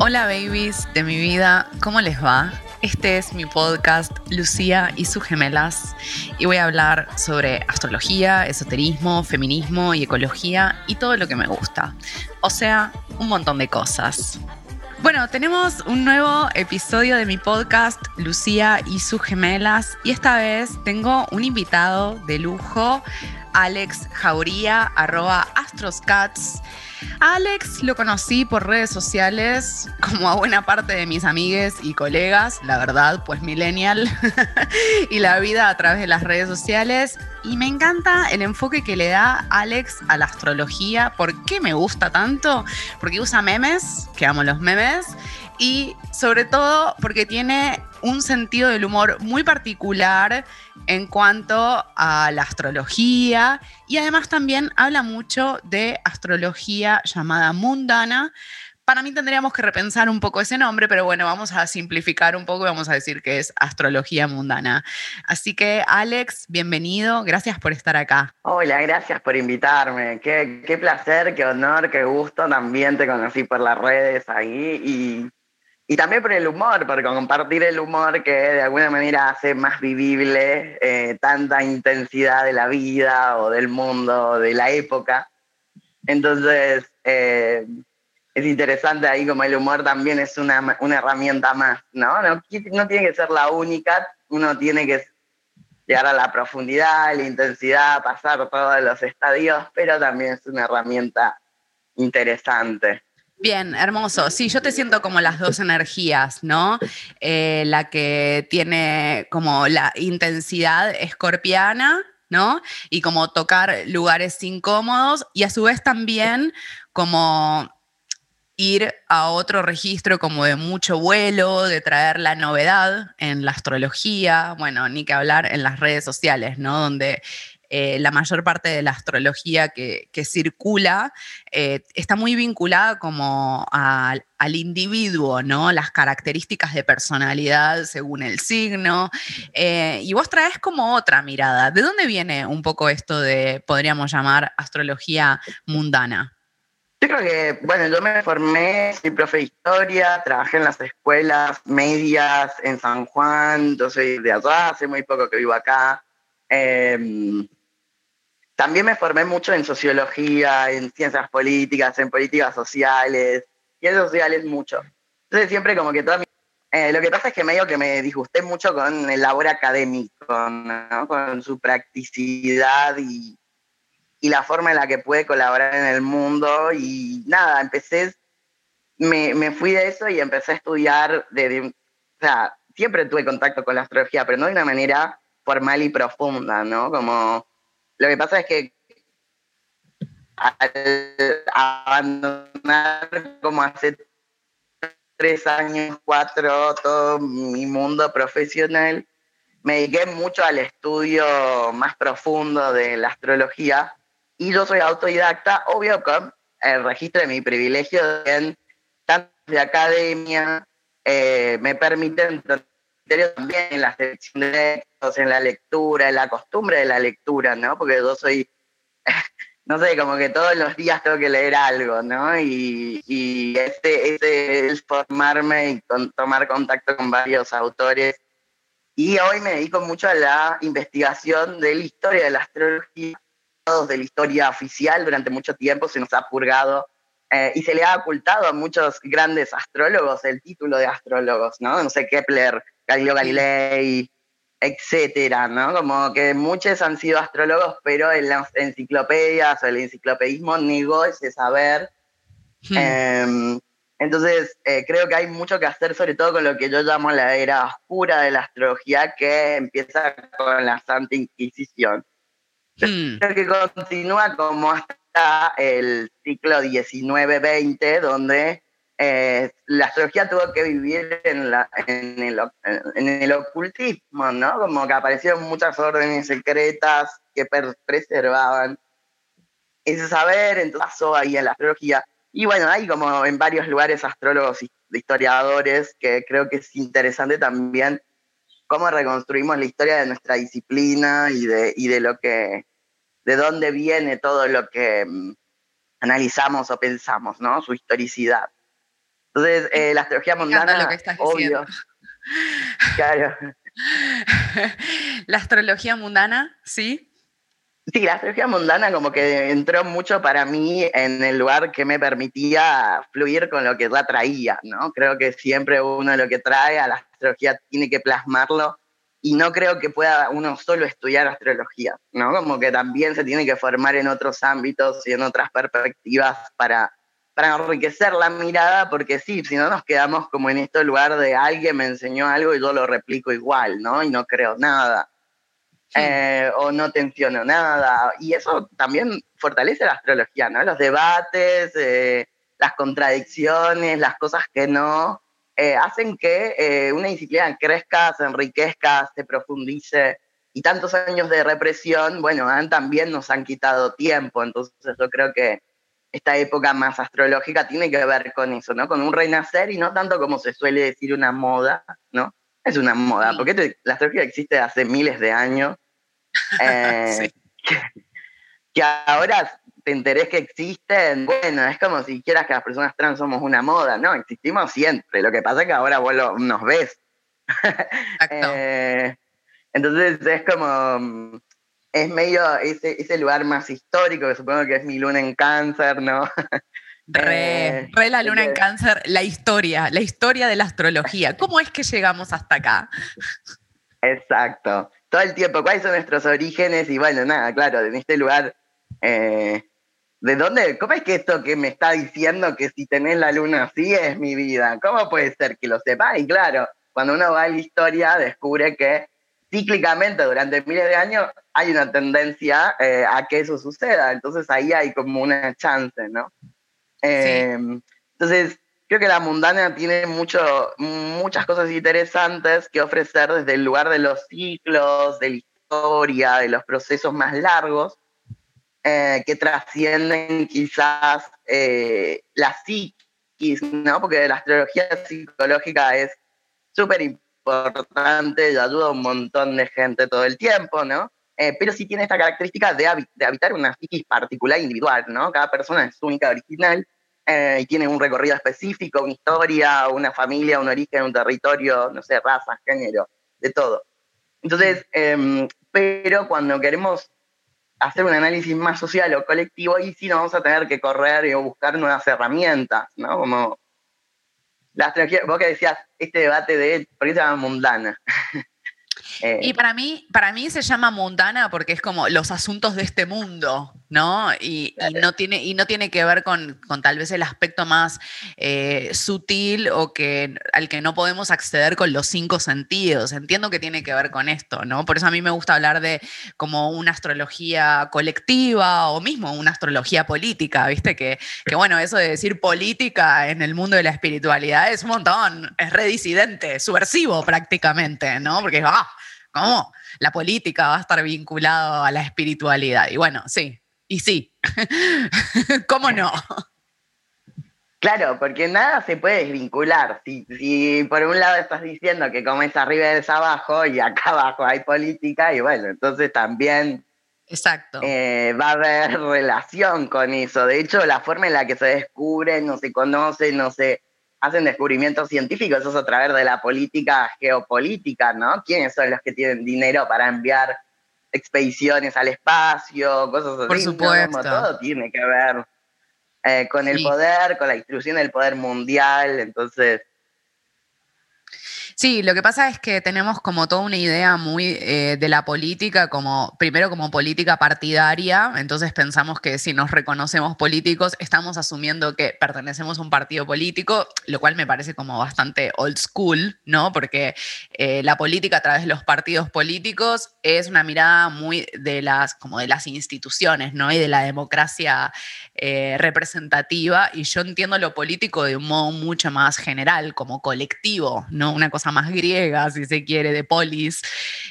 Hola babies de mi vida, ¿cómo les va? Este es mi podcast Lucía y sus gemelas y voy a hablar sobre astrología, esoterismo, feminismo y ecología y todo lo que me gusta. O sea, un montón de cosas. Bueno, tenemos un nuevo episodio de mi podcast Lucía y sus gemelas y esta vez tengo un invitado de lujo, Alex Jauría, arroba astroscats. Alex lo conocí por redes sociales, como a buena parte de mis amigues y colegas, la verdad, pues millennial, y la vida a través de las redes sociales. Y me encanta el enfoque que le da Alex a la astrología. ¿Por qué me gusta tanto? Porque usa memes, que amo los memes, y sobre todo porque tiene un sentido del humor muy particular en cuanto a la astrología y además también habla mucho de astrología llamada mundana. Para mí tendríamos que repensar un poco ese nombre, pero bueno, vamos a simplificar un poco y vamos a decir que es astrología mundana. Así que Alex, bienvenido, gracias por estar acá. Hola, gracias por invitarme. Qué, qué placer, qué honor, qué gusto. También te conocí por las redes ahí y y también por el humor, por compartir el humor que de alguna manera hace más vivible eh, tanta intensidad de la vida o del mundo, de la época. Entonces, eh, es interesante ahí como el humor también es una, una herramienta más, ¿no? ¿no? No tiene que ser la única, uno tiene que llegar a la profundidad, la intensidad, pasar todos los estadios, pero también es una herramienta interesante. Bien, hermoso. Sí, yo te siento como las dos energías, ¿no? Eh, la que tiene como la intensidad escorpiana, ¿no? Y como tocar lugares incómodos y a su vez también como ir a otro registro como de mucho vuelo, de traer la novedad en la astrología, bueno, ni que hablar en las redes sociales, ¿no? Donde eh, la mayor parte de la astrología que, circula eh, está muy vinculada como al individuo, ¿no? Las características de personalidad según el signo. Eh, y vos traes como otra mirada. ¿De dónde viene un poco esto de, podríamos llamar, astrología mundana? Yo creo que, bueno, yo me formé, soy profe de historia, trabajé en las escuelas medias en San Juan, yo soy de allá, hace muy poco que vivo acá. Em, también me formé mucho en sociología, en ciencias políticas, en políticas sociales, ciencias sociales mucho. Entonces siempre como que toda mi... Eh, lo que pasa es que medio que me disgusté mucho con el labor académico, con su practicidad y, y, la forma en la que puede colaborar en el mundo. Y nada, empecé, me, me fui de eso y empecé a estudiar, de, o sea, siempre tuve contacto con la astrología, pero no de una manera formal y profunda, ¿no? Como lo que pasa es que al abandonar como hace tres años, cuatro, todo mi mundo profesional, me dediqué mucho al estudio más profundo de la astrología y yo soy autodidacta, obvio con el registro de mi privilegio en tanto de academia, eh, me permiten también en la selección de textos, en la lectura, en la costumbre de la lectura, ¿no? Porque yo soy, no sé, como que todos los días tengo que leer algo, ¿no? Y, y ese, ese es formarme y tomar contacto con varios autores. Y hoy me dedico mucho a la investigación de la historia de la astrología, de la historia oficial. Durante mucho tiempo se nos ha purgado eh, y se le ha ocultado a muchos grandes astrólogos el título de astrólogos, ¿no? No sé, Kepler, Galileo Galilei, etcétera, ¿no? Como que muchos han sido astrólogos, pero en las enciclopedias o el enciclopedismo negó ese saber. Hmm. Em, entonces, eh, creo que hay mucho que hacer, sobre todo con lo que yo llamo la era oscura de la astrología, que empieza con la Santa Inquisición. Hmm. Creo que continúa como hasta el siglo XIX-XX, donde eh, la astrología tuvo que vivir en, el, ocultismo, ¿no? Como que aparecieron muchas órdenes secretas que preservaban ese saber, entonces pasó ahí en la astrología. Y bueno, hay como en varios lugares astrólogos y historiadores que creo que es interesante también cómo reconstruimos la historia de nuestra disciplina y de, y de lo que, de dónde viene todo lo que mm, analizamos o pensamos, ¿no? Su historicidad. Entonces, eh, la astrología mundana, lo que estás obvio. Claro. la astrología mundana, sí. Sí, la astrología mundana como que entró mucho para mí en el lugar que me permitía fluir con lo que ya traía, ¿no? Creo que siempre uno lo que trae a la astrología tiene que plasmarlo y no creo que pueda uno solo estudiar astrología, ¿no? Como que también se tiene que formar en otros ámbitos y en otras perspectivas para, para enriquecer la mirada, porque sí, si no nos quedamos como en este lugar de alguien me enseñó algo y yo lo replico igual, ¿no? Y no creo nada. Eh, o no tensiono nada. Y eso también fortalece la astrología, ¿no? Los debates, eh, las contradicciones, las cosas que no, eh, hacen que una disciplina crezca, se enriquezca, se profundice. Y tantos años de represión, bueno, también nos han quitado tiempo. Entonces yo creo que esta época más astrológica tiene que ver con eso, ¿no? Con un renacer y no tanto como se suele decir una moda, ¿no? es una moda, porque la astrología existe hace miles de años. Eh, que, ahora te enterés que existen, bueno, es como si quieras que las personas trans somos una moda, no, existimos siempre, lo que pasa es que ahora vos nos ves. Eh, entonces es como, es medio ese, ese lugar más histórico, que supongo que es mi luna en cáncer, ¿no? Re, eh, re la luna en cáncer, la historia, la historia de la astrología. ¿Cómo es que llegamos hasta acá? Exacto. Todo el tiempo, ¿cuáles son nuestros orígenes? Y bueno, nada, claro, en este lugar, eh, ¿de dónde? ¿Cómo es que esto que me está diciendo que si tenés la luna así es mi vida? ¿Cómo puede ser que lo sepa? Y claro, cuando uno va a la historia, descubre que cíclicamente durante miles de años hay una tendencia eh, a que eso suceda. Entonces ahí hay como una chance, ¿no? Em, entonces, creo que la mundana tiene mucho, muchas cosas interesantes que ofrecer desde el lugar de los ciclos, de la historia, de los procesos más largos, eh, que trascienden quizás eh, la psiquis, ¿no? Porque la astrología psicológica es súper importante y ayuda a un montón de gente todo el tiempo, ¿no? Eh, pero sí tiene esta característica de, de, habitar una psiquis particular individual, ¿no? Cada persona es única, original, eh, y tiene un recorrido específico, una historia, una familia, un origen, un territorio, no sé, raza, género, de todo. Entonces, em, pero cuando queremos hacer un análisis más social o colectivo, ahí sí nos vamos a tener que correr y buscar nuevas herramientas, ¿no? Como la astrología, vos que decías, este debate de, ¿por qué se llama mundana? Eh, y para mí, para mí se llama mundana porque es como los asuntos de este mundo, ¿no? Y, no, tiene, y no tiene que ver con, tal vez el aspecto más eh, sutil o que, al que no podemos acceder con los cinco sentidos. Entiendo que tiene que ver con esto, ¿no? Por eso a mí me gusta hablar de como una astrología colectiva o mismo una astrología política, ¿viste? Que, que bueno, eso de decir política en el mundo de la espiritualidad es un montón, es redisidente, subversivo prácticamente, ¿no? Porque, ah, ¿cómo? La política va a estar vinculado a la espiritualidad. Y bueno, sí, y sí, ¿cómo no? Claro, porque nada se puede desvincular. Si, si, por un lado estás diciendo que como es arriba es abajo y acá abajo hay política, y bueno, entonces también Exacto. Eh, va a haber relación con eso. De hecho, la forma en la que se descubre, no se conoce, no se hacen descubrimientos científicos, eso es a través de la política geopolítica, ¿no? ¿Quiénes son los que tienen dinero para enviar expediciones al espacio, cosas así? Por supuesto. todo tiene que ver eh, con el poder, con la distribución del poder mundial, entonces Sí, lo que pasa es que tenemos como toda una idea muy eh, de la política, como primero como política partidaria, entonces pensamos que si nos reconocemos políticos, estamos asumiendo que pertenecemos a un partido político, lo cual me parece como bastante old school, ¿no? Porque eh, la política a través de los partidos políticos es una mirada muy de las, como de las instituciones, ¿no? Y de la democracia eh, representativa, y yo entiendo lo político de un modo mucho más general, como colectivo, ¿no? Una cosa más griega, si se quiere, de polis.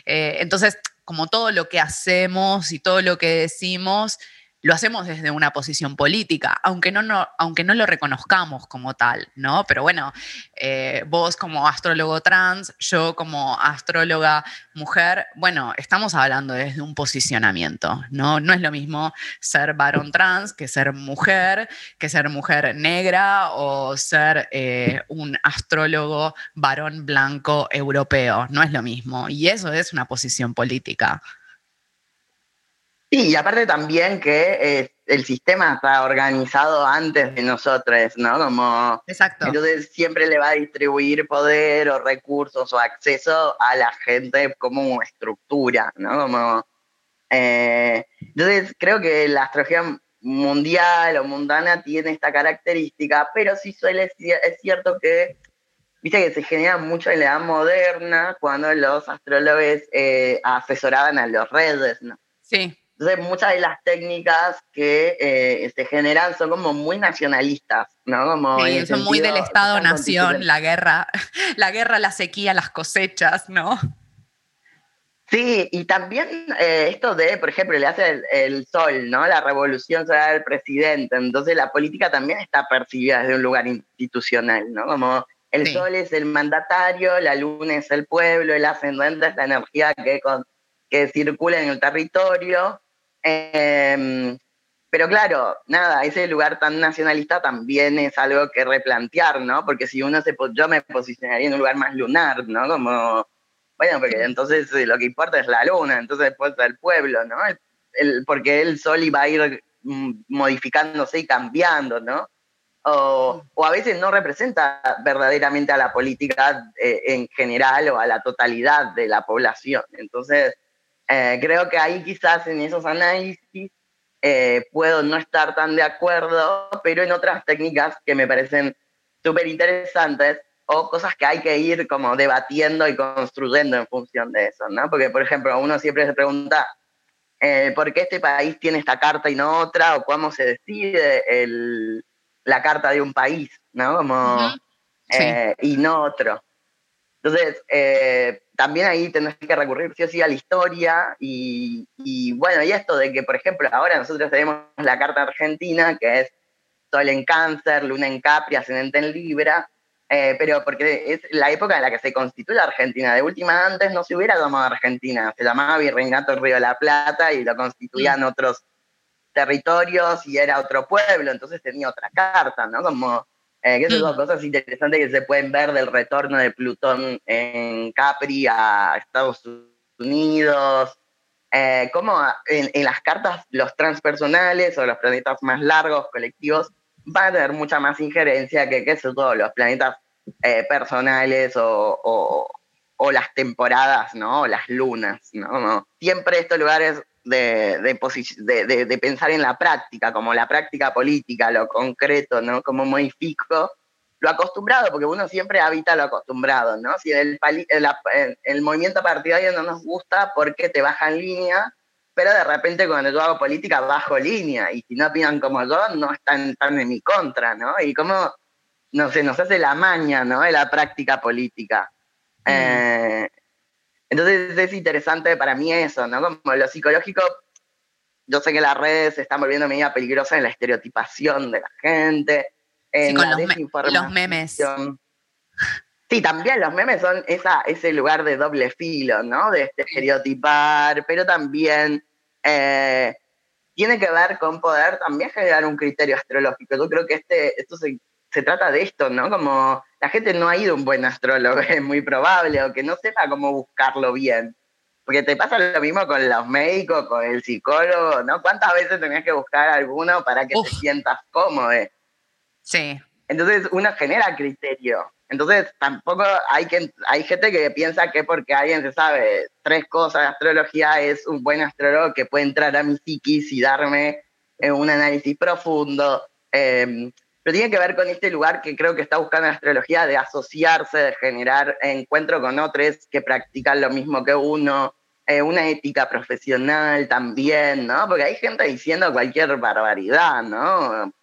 Eh, entonces, como todo lo que hacemos y todo lo que decimos, lo hacemos desde una posición política, aunque no, no, aunque no lo reconozcamos como tal, ¿no? Pero bueno, eh, vos como astrólogo trans, yo como astróloga mujer, bueno, estamos hablando desde un posicionamiento, ¿no? No es lo mismo ser varón trans que ser mujer, que ser mujer negra o ser eh, un astrólogo varón blanco europeo, no es lo mismo. Y eso es una posición política. Sí, y aparte también que eh, el sistema está organizado antes de nosotros, ¿no? Como, Exacto. Entonces siempre le va a distribuir poder o recursos o acceso a la gente como estructura, ¿no? Como, eh, entonces creo que la astrología mundial o mundana tiene esta característica, pero sí suele es cierto que viste que se genera mucho en la edad moderna cuando los astrólogos eh, asesoraban a los redes, ¿no? Sí. Entonces, muchas de las técnicas que eh, se generan son como muy nacionalistas, ¿no? Como sí, son muy del Estado-Nación, la guerra, la guerra, la sequía, las cosechas, ¿no? Sí, y también eh, esto de, por ejemplo, le hace el, sol, ¿no? La revolución será del presidente. Entonces la política también está percibida desde un lugar institucional, ¿no? Como el sol es el mandatario, la luna es el pueblo, el ascendente es la energía que, que circula en el territorio. Em, pero claro, nada, ese lugar tan nacionalista también es algo que replantear, ¿no? Porque si uno se, yo me posicionaría en un lugar más lunar, ¿no? Como, bueno, porque entonces eh, lo que importa es la luna, entonces después el pueblo, ¿no? El, porque el sol iba a ir mm, modificándose y cambiando, ¿no? O, o, a veces no representa verdaderamente a la política eh, en general o a la totalidad de la población. Entonces, eh, creo que ahí quizás en esos análisis eh, puedo no estar tan de acuerdo, pero en otras técnicas que me parecen súper interesantes o cosas que hay que ir como debatiendo y construyendo en función de eso, ¿no? Porque, por ejemplo, uno siempre se pregunta, eh, ¿por qué este país tiene esta carta y no otra? ¿O cómo se decide el, la carta de un país, ¿no? Como, y no otro. Entonces, eh, también ahí tenés que recurrir sí o sí a la historia y, bueno, y esto de que, por ejemplo, ahora nosotros tenemos la carta argentina, que es Sol en Cáncer, Luna en Capri, Ascendente en Libra, eh, pero porque es la época en la que se constituye Argentina. De última, antes no se hubiera llamado Argentina, se llamaba Virreinato Río de la Plata y lo constituían mm. otros territorios y era otro pueblo, entonces tenía otra carta, ¿no? Como eh, que son mm. cosas interesantes que se pueden ver del retorno de Plutón en Capri a Estados Unidos. Eh, como en, las cartas los transpersonales o los planetas más largos, colectivos, van a tener mucha más injerencia que, que todos los planetas eh, personales o, o, las temporadas, ¿no? O las lunas, ¿no? Siempre estos lugares de, de, pensar en la práctica, como la práctica política, lo concreto, ¿no? Como modifico lo acostumbrado, porque uno siempre habita lo acostumbrado, ¿no? Si el, el, movimiento partidario no nos gusta porque te baja en línea, pero de repente cuando yo hago política bajo línea, y si no opinan como yo, no están, están en mi contra, ¿no? Y como, no sé, nos hace la maña, ¿no? De la práctica política. Mm. Eh, entonces es interesante para mí eso, ¿no? Como lo psicológico, yo sé que las redes se están volviendo media peligrosas en la estereotipación de la gente, en la los, desinformación. los memes. Sí, también los memes son esa, ese lugar de doble filo, ¿no? De estereotipar, pero también eh, tiene que ver con poder también generar un criterio astrológico. Yo creo que este, esto se se trata de esto, ¿no? Como la gente no ha ido a un buen astrólogo, es muy probable, o que no sepa cómo buscarlo bien. Porque te pasa lo mismo con los médicos, con el psicólogo, ¿no? ¿Cuántas veces tenías que buscar alguno para que te sientas cómodo? Sí. Entonces uno genera criterio. Entonces tampoco hay, que, hay gente que piensa que porque alguien se sabe tres cosas de astrología es un buen astrólogo que puede entrar a mi psiquis y darme eh, un análisis profundo. Eh, pero tiene que ver con este lugar que creo que está buscando la astrología de asociarse, de generar encuentro con otros que practican lo mismo que uno, eh, una ética profesional también, ¿no? Porque hay gente diciendo cualquier barbaridad, ¿no?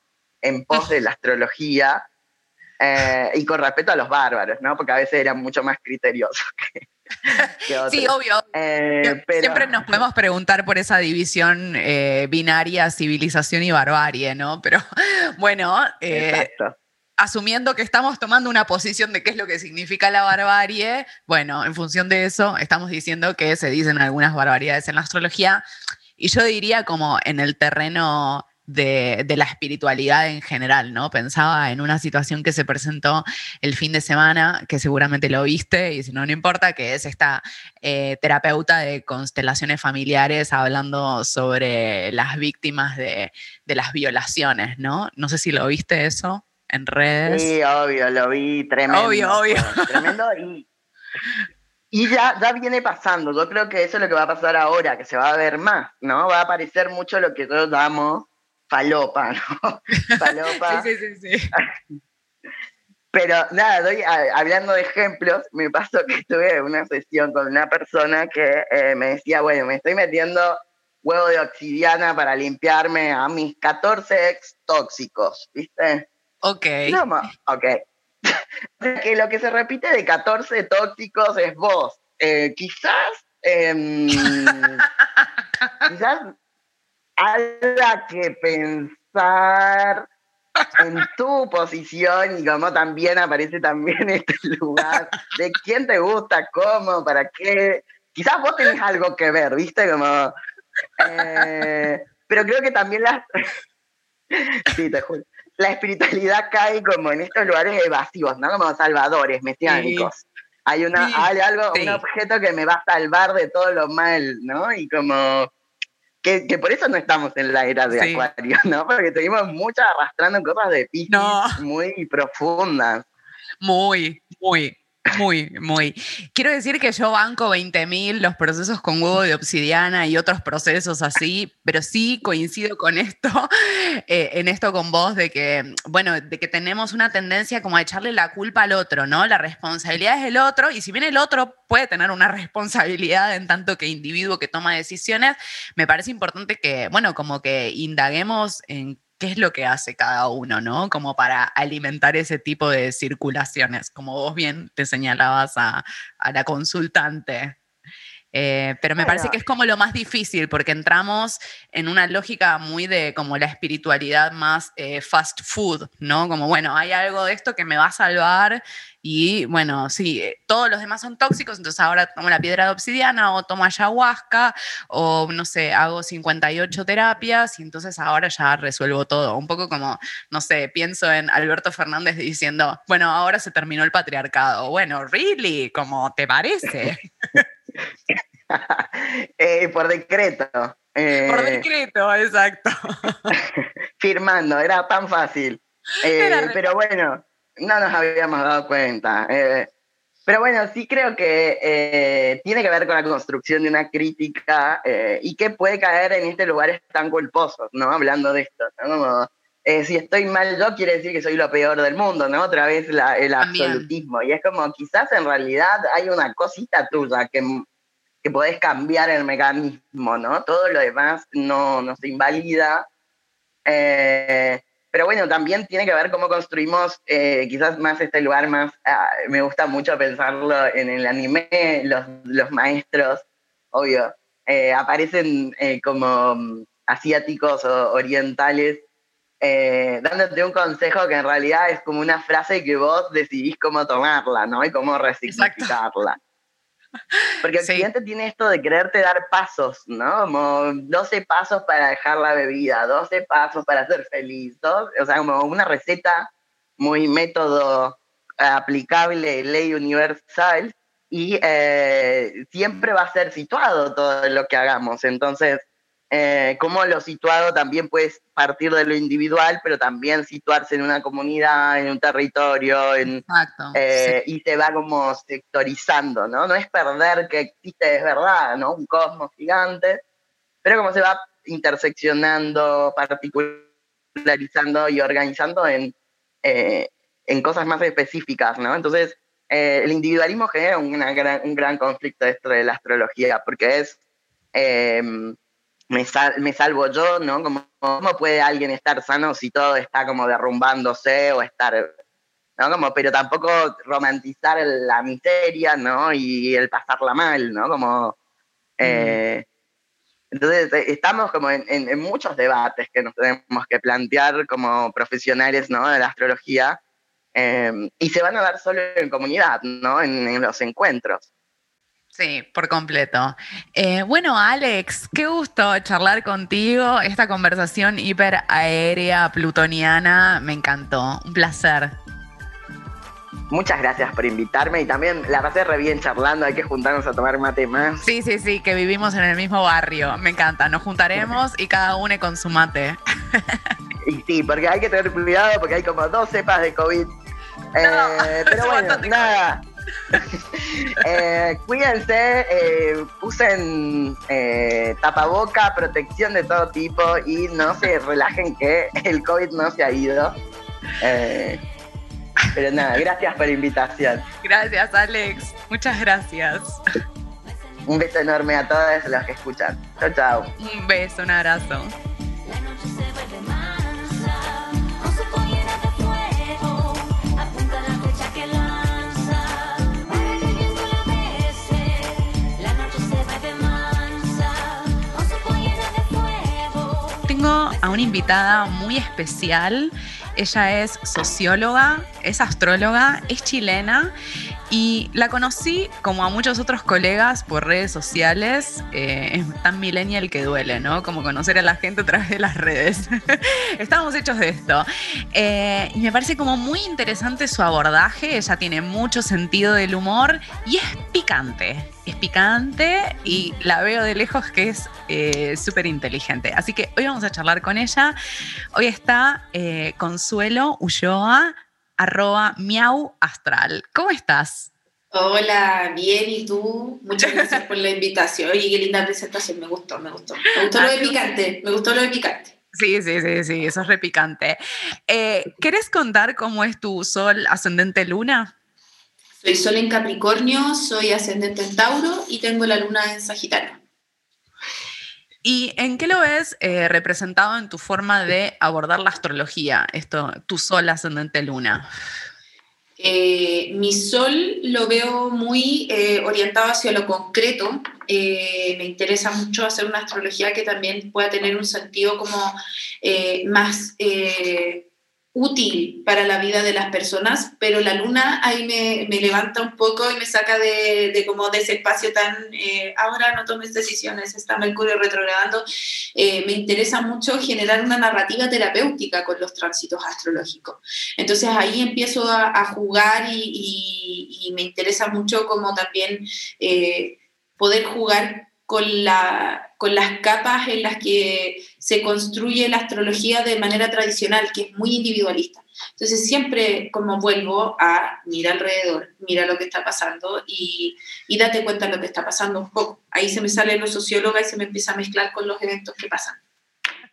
En pos de la astrología. Eh, y con respeto a los bárbaros, ¿no? Porque a veces eran mucho más criteriosos Sí, obvio. Eh, siempre nos podemos preguntar por esa división eh, binaria, civilización y barbarie, ¿no? Pero bueno, eh, asumiendo que estamos tomando una posición de qué es lo que significa la barbarie, bueno, en función de eso, estamos diciendo que se dicen algunas barbaridades en la astrología. Y yo diría como en el terreno de, la espiritualidad en general, ¿no? Pensaba en una situación que se presentó el fin de semana, que seguramente lo viste, y si no, no importa, que es esta eh, terapeuta de constelaciones familiares hablando sobre las víctimas de, las violaciones, ¿no? No sé si lo viste eso en redes. Sí, obvio, lo vi tremendo. Obvio, obvio. Tremendo y, y ya, ya viene pasando. Yo creo que eso es lo que va a pasar ahora, que se va a ver más, ¿no? Va a aparecer mucho lo que todos damos falopa, ¿no? Falopa. sí, sí, sí, sí. Pero nada, doy, hablando de ejemplos, me pasó que tuve una sesión con una persona que eh, me decía, bueno, me estoy metiendo huevo de obsidiana para limpiarme a mis 14 ex tóxicos, ¿viste? Ok. No, ok. que lo que se repite de 14 tóxicos es vos. Eh, quizás, em, quizás haya que pensar en tu posición y como también aparece también este lugar de quién te gusta, cómo, para qué. Quizás vos tenés algo que ver, ¿viste? Como. Eh, pero creo que también la. sí, te juro. La espiritualidad cae como en estos lugares evasivos, ¿no? Como salvadores, mesiánicos. Hay, una, hay algo, un objeto que me va a salvar de todo lo mal, ¿no? Y como que, por eso no estamos en la era de Acuario, ¿no? Porque seguimos muchas arrastrando cosas de Piscis muy profundas. Muy, muy. Muy, muy. Quiero decir que yo banco 20.000 los procesos con huevo de obsidiana y otros procesos así, pero sí coincido con esto, eh, en esto con vos, de que, bueno, de que tenemos una tendencia como a echarle la culpa al otro, ¿no? La responsabilidad es del otro y si bien el otro puede tener una responsabilidad en tanto que individuo que toma decisiones, me parece importante que, bueno, como que indaguemos en qué es lo que hace cada uno, ¿no? Como para alimentar ese tipo de circulaciones, como vos bien te señalabas a, a la consultante. Eh, pero me parece que es como lo más difícil porque entramos en una lógica muy de como la espiritualidad más eh, fast food, ¿no? Como, bueno, hay algo de esto que me va a salvar y bueno, sí, eh, todos los demás son tóxicos, entonces ahora tomo la piedra de obsidiana o tomo ayahuasca o no sé, hago 58 terapias y entonces ahora ya resuelvo todo. Un poco como, no sé, pienso en Alberto Fernández diciendo, bueno, ahora se terminó el patriarcado. Bueno, ¿really? ¿Cómo te parece? Eh, por decreto. Eh, por decreto, exacto. firmando, era tan fácil. Eh, pero bueno, no nos habíamos dado cuenta. pero bueno, sí creo que tiene que ver con la construcción de una crítica y que puede caer en este lugares tan culposos, ¿no? Hablando de esto, si estoy mal yo, quiere decir que soy lo peor del mundo, ¿no? Otra vez el absolutismo. Y es como, quizás en realidad hay una cosita tuya que que podés cambiar el mecanismo, ¿no? Todo lo demás no, no se invalida. Eh, pero bueno, también tiene que ver cómo construimos eh, quizás más este lugar más, ah, me gusta mucho pensarlo en el anime, los, los maestros, obvio, eh, aparecen como mm, asiáticos o orientales, dándote un consejo que en realidad es como una frase que vos decidís cómo tomarla, ¿no? Y cómo resignificarla. Porque el cliente tiene esto de quererte dar pasos, ¿no? Como 12 pasos para dejar la bebida, 12 pasos para ser feliz, o sea, como una receta muy método aplicable, ley universal, y eh, siempre va a ser situado todo lo que hagamos. Entonces, eh, cómo lo situado también puede partir de lo individual, pero también situarse en una comunidad, en un territorio, en, eh, y se va como sectorizando, ¿no? No es perder que existe, es verdad, ¿no? Un cosmos gigante, pero como se va interseccionando, particularizando y organizando en, eh, en cosas más específicas, ¿no? Entonces, el individualismo genera una gran, un gran conflicto dentro de la astrología, porque es me, me salvo yo, ¿no? ¿Cómo, ¿Cómo puede alguien estar sano si todo está como derrumbándose o estar ¿no? Como, pero tampoco romantizar la miseria, ¿no? Y el pasarla mal, ¿no? Como... Eh, entonces, eh, estamos como en, muchos debates que nos tenemos que plantear como profesionales, ¿no? De la astrología, em, y se van a dar solo en comunidad, ¿no? En, los encuentros. Sí, por completo. Eh, bueno, Alex, qué gusto charlar contigo. Esta conversación hiper aérea, plutoniana, me encantó. Un placer. Muchas gracias por invitarme y también la pasé re bien charlando, hay que juntarnos a tomar mate más. Sí, sí, sí, que vivimos en el mismo barrio, me encanta, nos juntaremos y cada uno con su mate. Y sí, porque hay que tener cuidado porque hay como dos cepas de COVID. Eh, pero bueno, nada. Eh, cuídense, eh, usen tapaboca, protección de todo tipo y no se relajen que el COVID no se ha ido. Pero nada, gracias por la invitación. Gracias, Alex. Muchas gracias. Un beso enorme a todos los que escuchan. Chao, chao. Un beso, un abrazo. A una invitada muy especial. Ella es socióloga, es astróloga, es chilena y la conocí como a muchos otros colegas por redes sociales. Eh, es tan millennial que duele, ¿no? Como conocer a la gente a través de las redes. Estamos hechos de esto. Eh, y me parece como muy interesante su abordaje. Ella tiene mucho sentido del humor y es picante. Es picante y la veo de lejos que es eh, súper inteligente. Así que hoy vamos a charlar con ella. Hoy está Consuelo Ulloa arroba miau astral. ¿Cómo estás? Hola, bien, ¿y tú? Muchas gracias por la invitación. Oye, qué linda presentación, me gustó, me gustó. Me gustó lo de picante, me gustó lo de picante. Sí, sí, sí, sí, eso es repicante. Eh, ¿Querés contar cómo es tu sol ascendente luna? Soy sol en Capricornio, soy ascendente en Tauro y tengo la luna en Sagitario. ¿Y en qué lo ves eh, representado en tu forma de abordar la astrología, esto, tu sol ascendente luna? Eh, mi sol lo veo muy eh, orientado hacia lo concreto. me interesa mucho hacer una astrología que también pueda tener un sentido como más útil para la vida de las personas, pero la luna ahí me, me levanta un poco y me saca de, de como de ese espacio tan, eh, ahora no tomes decisiones, está Mercurio retrogradando. Eh, me interesa mucho generar una narrativa terapéutica con los tránsitos astrológicos. Entonces ahí empiezo a, jugar y, y, me interesa mucho como también eh, poder jugar con, la, con las capas en las que se construye la astrología de manera tradicional, que es muy individualista. Entonces siempre como vuelvo a mira alrededor, mira lo que está pasando y, y date cuenta de lo que está pasando un poco. Ahí se me sale lo socióloga y se me empieza a mezclar con los eventos que pasan.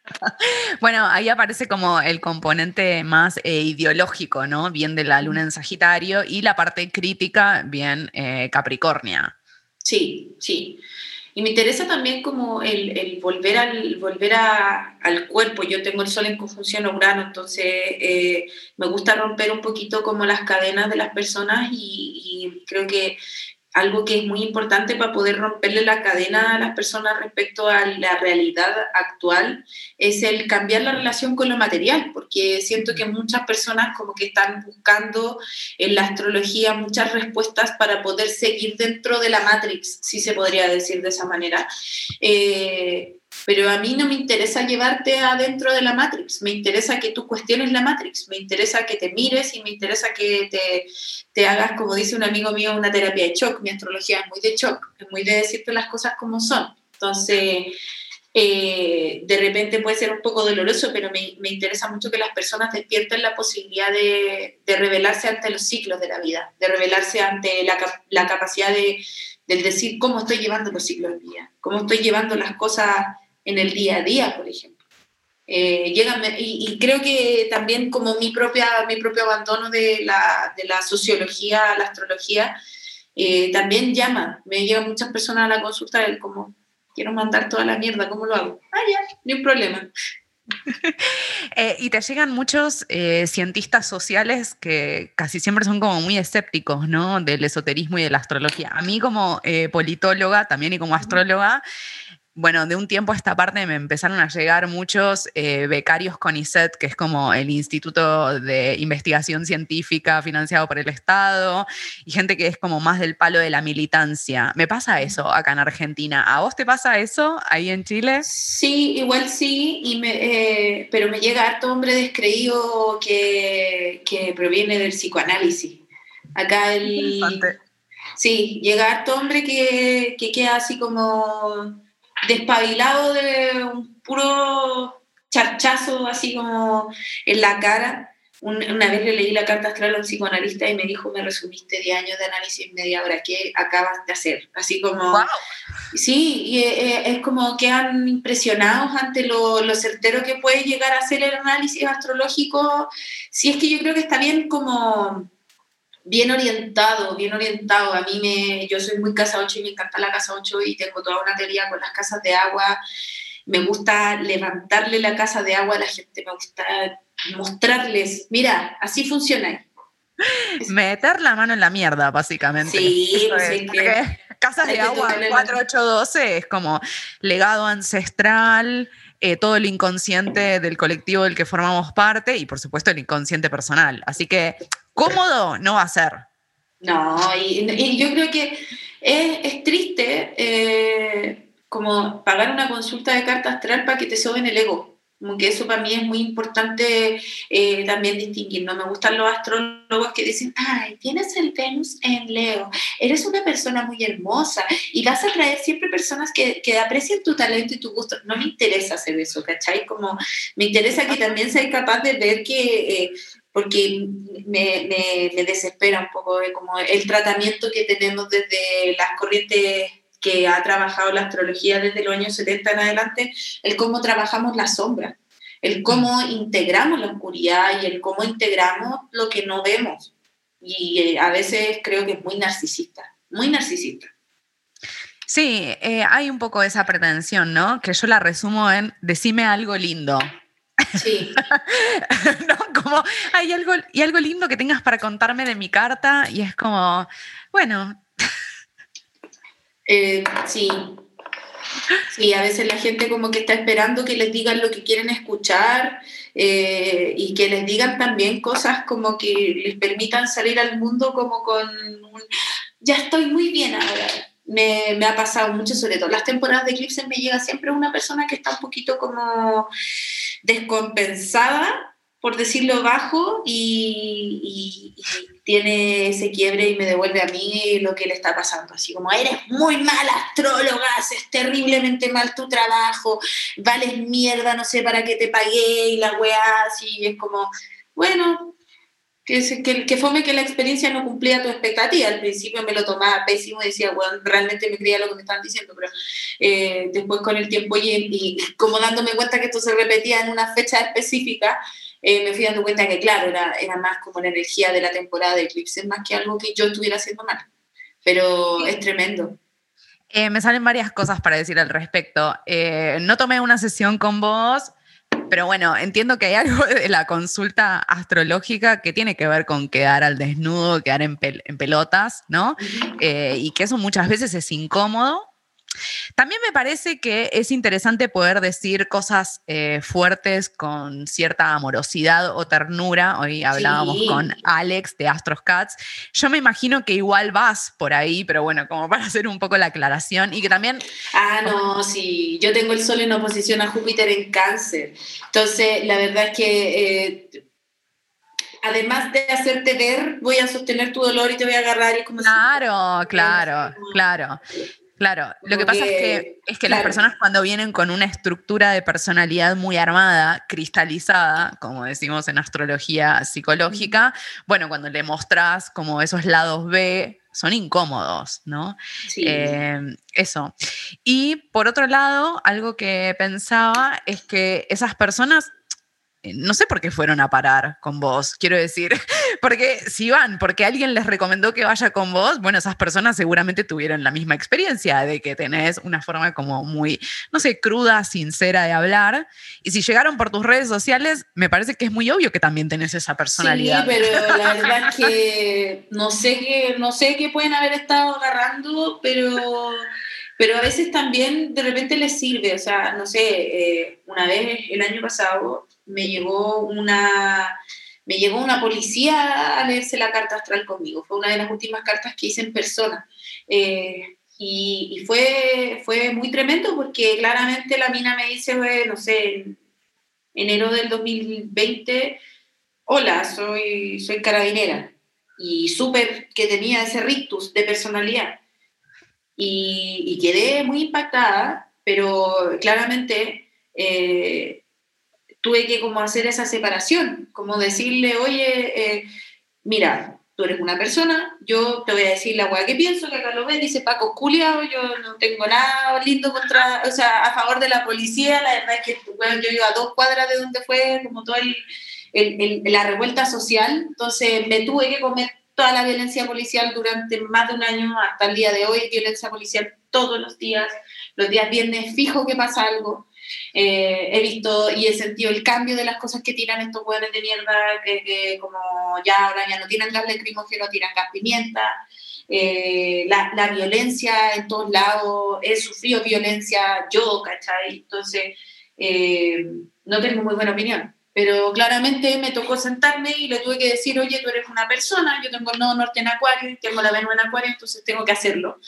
Bueno, ahí aparece como el componente más eh, ideológico, ¿no? Bien de la luna en Sagitario y la parte crítica, bien eh, Capricornia. Sí, sí. Y me interesa también como el, el volver, al, volver a, al cuerpo. Yo tengo el sol en conjunción Urano, entonces eh, me gusta romper un poquito como las cadenas de las personas y creo que algo que es muy importante para poder romperle la cadena a las personas respecto a la realidad actual es el cambiar la relación con lo material, porque siento que muchas personas como que están buscando en la astrología muchas respuestas para poder seguir dentro de la Matrix, si se podría decir de esa manera. Eh, pero a mí no me interesa llevarte adentro de la Matrix, me interesa que tú cuestiones la Matrix, me interesa que te mires y me interesa que te, te hagas, como dice un amigo mío, una terapia de shock. Mi astrología es muy de shock, es muy de decirte las cosas como son. Entonces, eh, de repente puede ser un poco doloroso, pero me, me, interesa mucho que las personas despierten la posibilidad de, de, revelarse ante los ciclos de la vida, de revelarse ante la, la capacidad de, del decir cómo estoy llevando los ciclos de vida, cómo estoy llevando las cosas en el día a día, por ejemplo. Eh, y, creo que también como mi, propia, mi propio abandono de la, de la sociología, la astrología, eh, también llama. Me llegan muchas personas a la consulta del como, quiero mandar toda la mierda, ¿cómo lo hago? Ah, ya, ni un problema. Eh, y te llegan muchos eh, cientistas sociales que casi siempre son como muy escépticos, ¿no? Del esoterismo y de la astrología. A mí como eh, politóloga también y como astróloga, bueno, de un tiempo a esta parte me empezaron a llegar muchos eh, becarios con ISET, que es como el Instituto de Investigación Científica financiado por el Estado, y gente que es como más del palo de la militancia. ¿Me pasa eso acá en Argentina? ¿A vos te pasa eso ahí en Chile? Sí, igual sí, y eh, pero me llega harto hombre descreído que, que proviene del psicoanálisis. Acá el... Sí, llega harto hombre que, que queda así como despabilado de un puro charchazo así como en la cara. Una vez le leí la carta astral a un psicoanalista y me dijo, me resumiste 10 años de análisis en media hora, ¿qué acabas de hacer? Así como... Sí, y eh, eh, es como quedan impresionados ante lo, lo, certero que puede llegar a ser el análisis astrológico. Si es que yo creo que está bien como bien orientado, bien orientado. A mí me, yo soy muy casa 8 y me encanta la casa 8 y tengo toda una teoría con las casas de agua. Me gusta levantarle la casa de agua a la gente, me gusta mostrarles, mira, así funciona. Meter la mano en la mierda, básicamente. Sí, sí Casas de agua 4812 es como legado ancestral, eh, todo el inconsciente del colectivo del que formamos parte y por supuesto el inconsciente personal. Así que cómodo no va a ser. No, y, yo creo que es, triste eh, como pagar una consulta de carta astral para que te soben el ego. Como que eso para mí es muy importante eh, también distinguir. No me gustan los astrólogos que dicen, ay, tienes el Venus en Leo, eres una persona muy hermosa y vas a traer siempre personas que, que tu talento y tu gusto. No me interesa hacer eso, ¿cachai? Como me interesa que también seas capaz de ver que eh, porque me, me, desespera un poco como el tratamiento que tenemos desde las corrientes que ha trabajado la astrología desde los años 70 en adelante, el cómo trabajamos la sombra, el cómo integramos la oscuridad y el cómo integramos lo que no vemos. Y eh, a veces creo que es muy narcisista, muy narcisista. Sí, eh, hay un poco esa pretensión, ¿no? Que yo la resumo en decime algo lindo. Sí. ¿No? Como hay algo, y algo lindo que tengas para contarme de mi carta y es como, bueno. Eh, sí. Sí, a veces la gente como que está esperando que les digan lo que quieren escuchar eh, y que les digan también cosas como que les permitan salir al mundo como con un, ya estoy muy bien ahora. Me, me, ha pasado mucho, sobre todo las temporadas de Eclipse me llega siempre una persona que está un poquito como descompensada, por decirlo bajo, y, tiene ese quiebre y me devuelve a mí lo que le está pasando. Así como, eres muy mala astróloga, haces terriblemente mal tu trabajo, vales mierda, no sé para qué te pagué, y la weá, así, es como, bueno, que, que, que, fome que la experiencia no cumplía tu expectativa. Al principio me lo tomaba pésimo y decía, bueno, realmente me creía lo que me estaban diciendo, pero eh, después con el tiempo y, y, como dándome cuenta que esto se repetía en una fecha específica, eh, me fui dando cuenta que, claro, era, era más como la energía de la temporada de Eclipse, más que algo que yo estuviera haciendo mal. Pero es tremendo. Eh, me salen varias cosas para decir al respecto. no tomé una sesión con vos pero bueno, entiendo que hay algo de la consulta astrológica que tiene que ver con quedar al desnudo, quedar en, pelotas, ¿no? Eh, y que eso muchas veces es incómodo también me parece que es interesante poder decir cosas eh, fuertes con cierta amorosidad o ternura. Hoy hablábamos con Alex de Astros Cats. Yo me imagino que igual vas por ahí, pero bueno, como para hacer un poco la aclaración y que también... Ah, no, sí, yo tengo el Sol en oposición a Júpiter en cáncer. Entonces, la verdad es que... Eh, además de hacerte ver, voy a sostener tu dolor y te voy a agarrar y como Claro, claro, claro. Claro, lo que pasa es que, es que las personas cuando vienen con una estructura de personalidad muy armada, cristalizada, como decimos en astrología psicológica, bueno, cuando le mostrás como esos lados B, son incómodos, ¿no? Sí. Eh, eso. Y por otro lado, algo que pensaba es que esas personas no sé por qué fueron a parar con vos, quiero decir, porque si van, porque alguien les recomendó que vaya con vos, bueno, esas personas seguramente tuvieron la misma experiencia de que tenés una forma como muy, no sé, cruda, sincera de hablar, y si llegaron por tus redes sociales, me parece que es muy obvio que también tenés esa personalidad. Sí, pero la verdad es que no sé qué, no sé qué pueden haber estado agarrando, pero pero a veces también de repente les sirve, o sea, no sé, eh, una vez el año pasado me llegó una, me llegó una policía a leerse la carta astral conmigo, fue una de las últimas cartas que hice en persona. Eh, y, fue, fue muy tremendo porque claramente la mina me dice, no sé, en enero del 2020, hola, soy, soy carabinera. Y súper que tenía ese rictus de personalidad y, quedé muy impactada, pero claramente eh, tuve que como hacer esa separación, como decirle, oye, eh, mira, tú eres una persona, yo te voy a decir la weá que pienso, que acá lo ves, dice Paco Culiao, yo no tengo nada lindo contra, o sea, a favor de la policía, la verdad es que bueno, yo iba a dos cuadras de donde fue como toda el, la revuelta social, entonces me tuve que comer toda la violencia policial durante más de un año hasta el día de hoy, violencia policial todos los días, los días viernes fijo que pasa algo. Eh, he visto y he sentido el cambio de las cosas que tiran estos hueones de mierda, que, como ya ahora ya no tiran gas lacrimógeno, tiran gas pimienta. Eh, la, la, violencia en todos lados, he sufrido violencia yo, ¿cachai? Entonces, eh, no tengo muy buena opinión. Pero claramente me tocó sentarme y le tuve que decir, oye, tú eres una persona, yo tengo el nodo norte en Acuario tengo la Venus en Acuario, entonces tengo que hacerlo.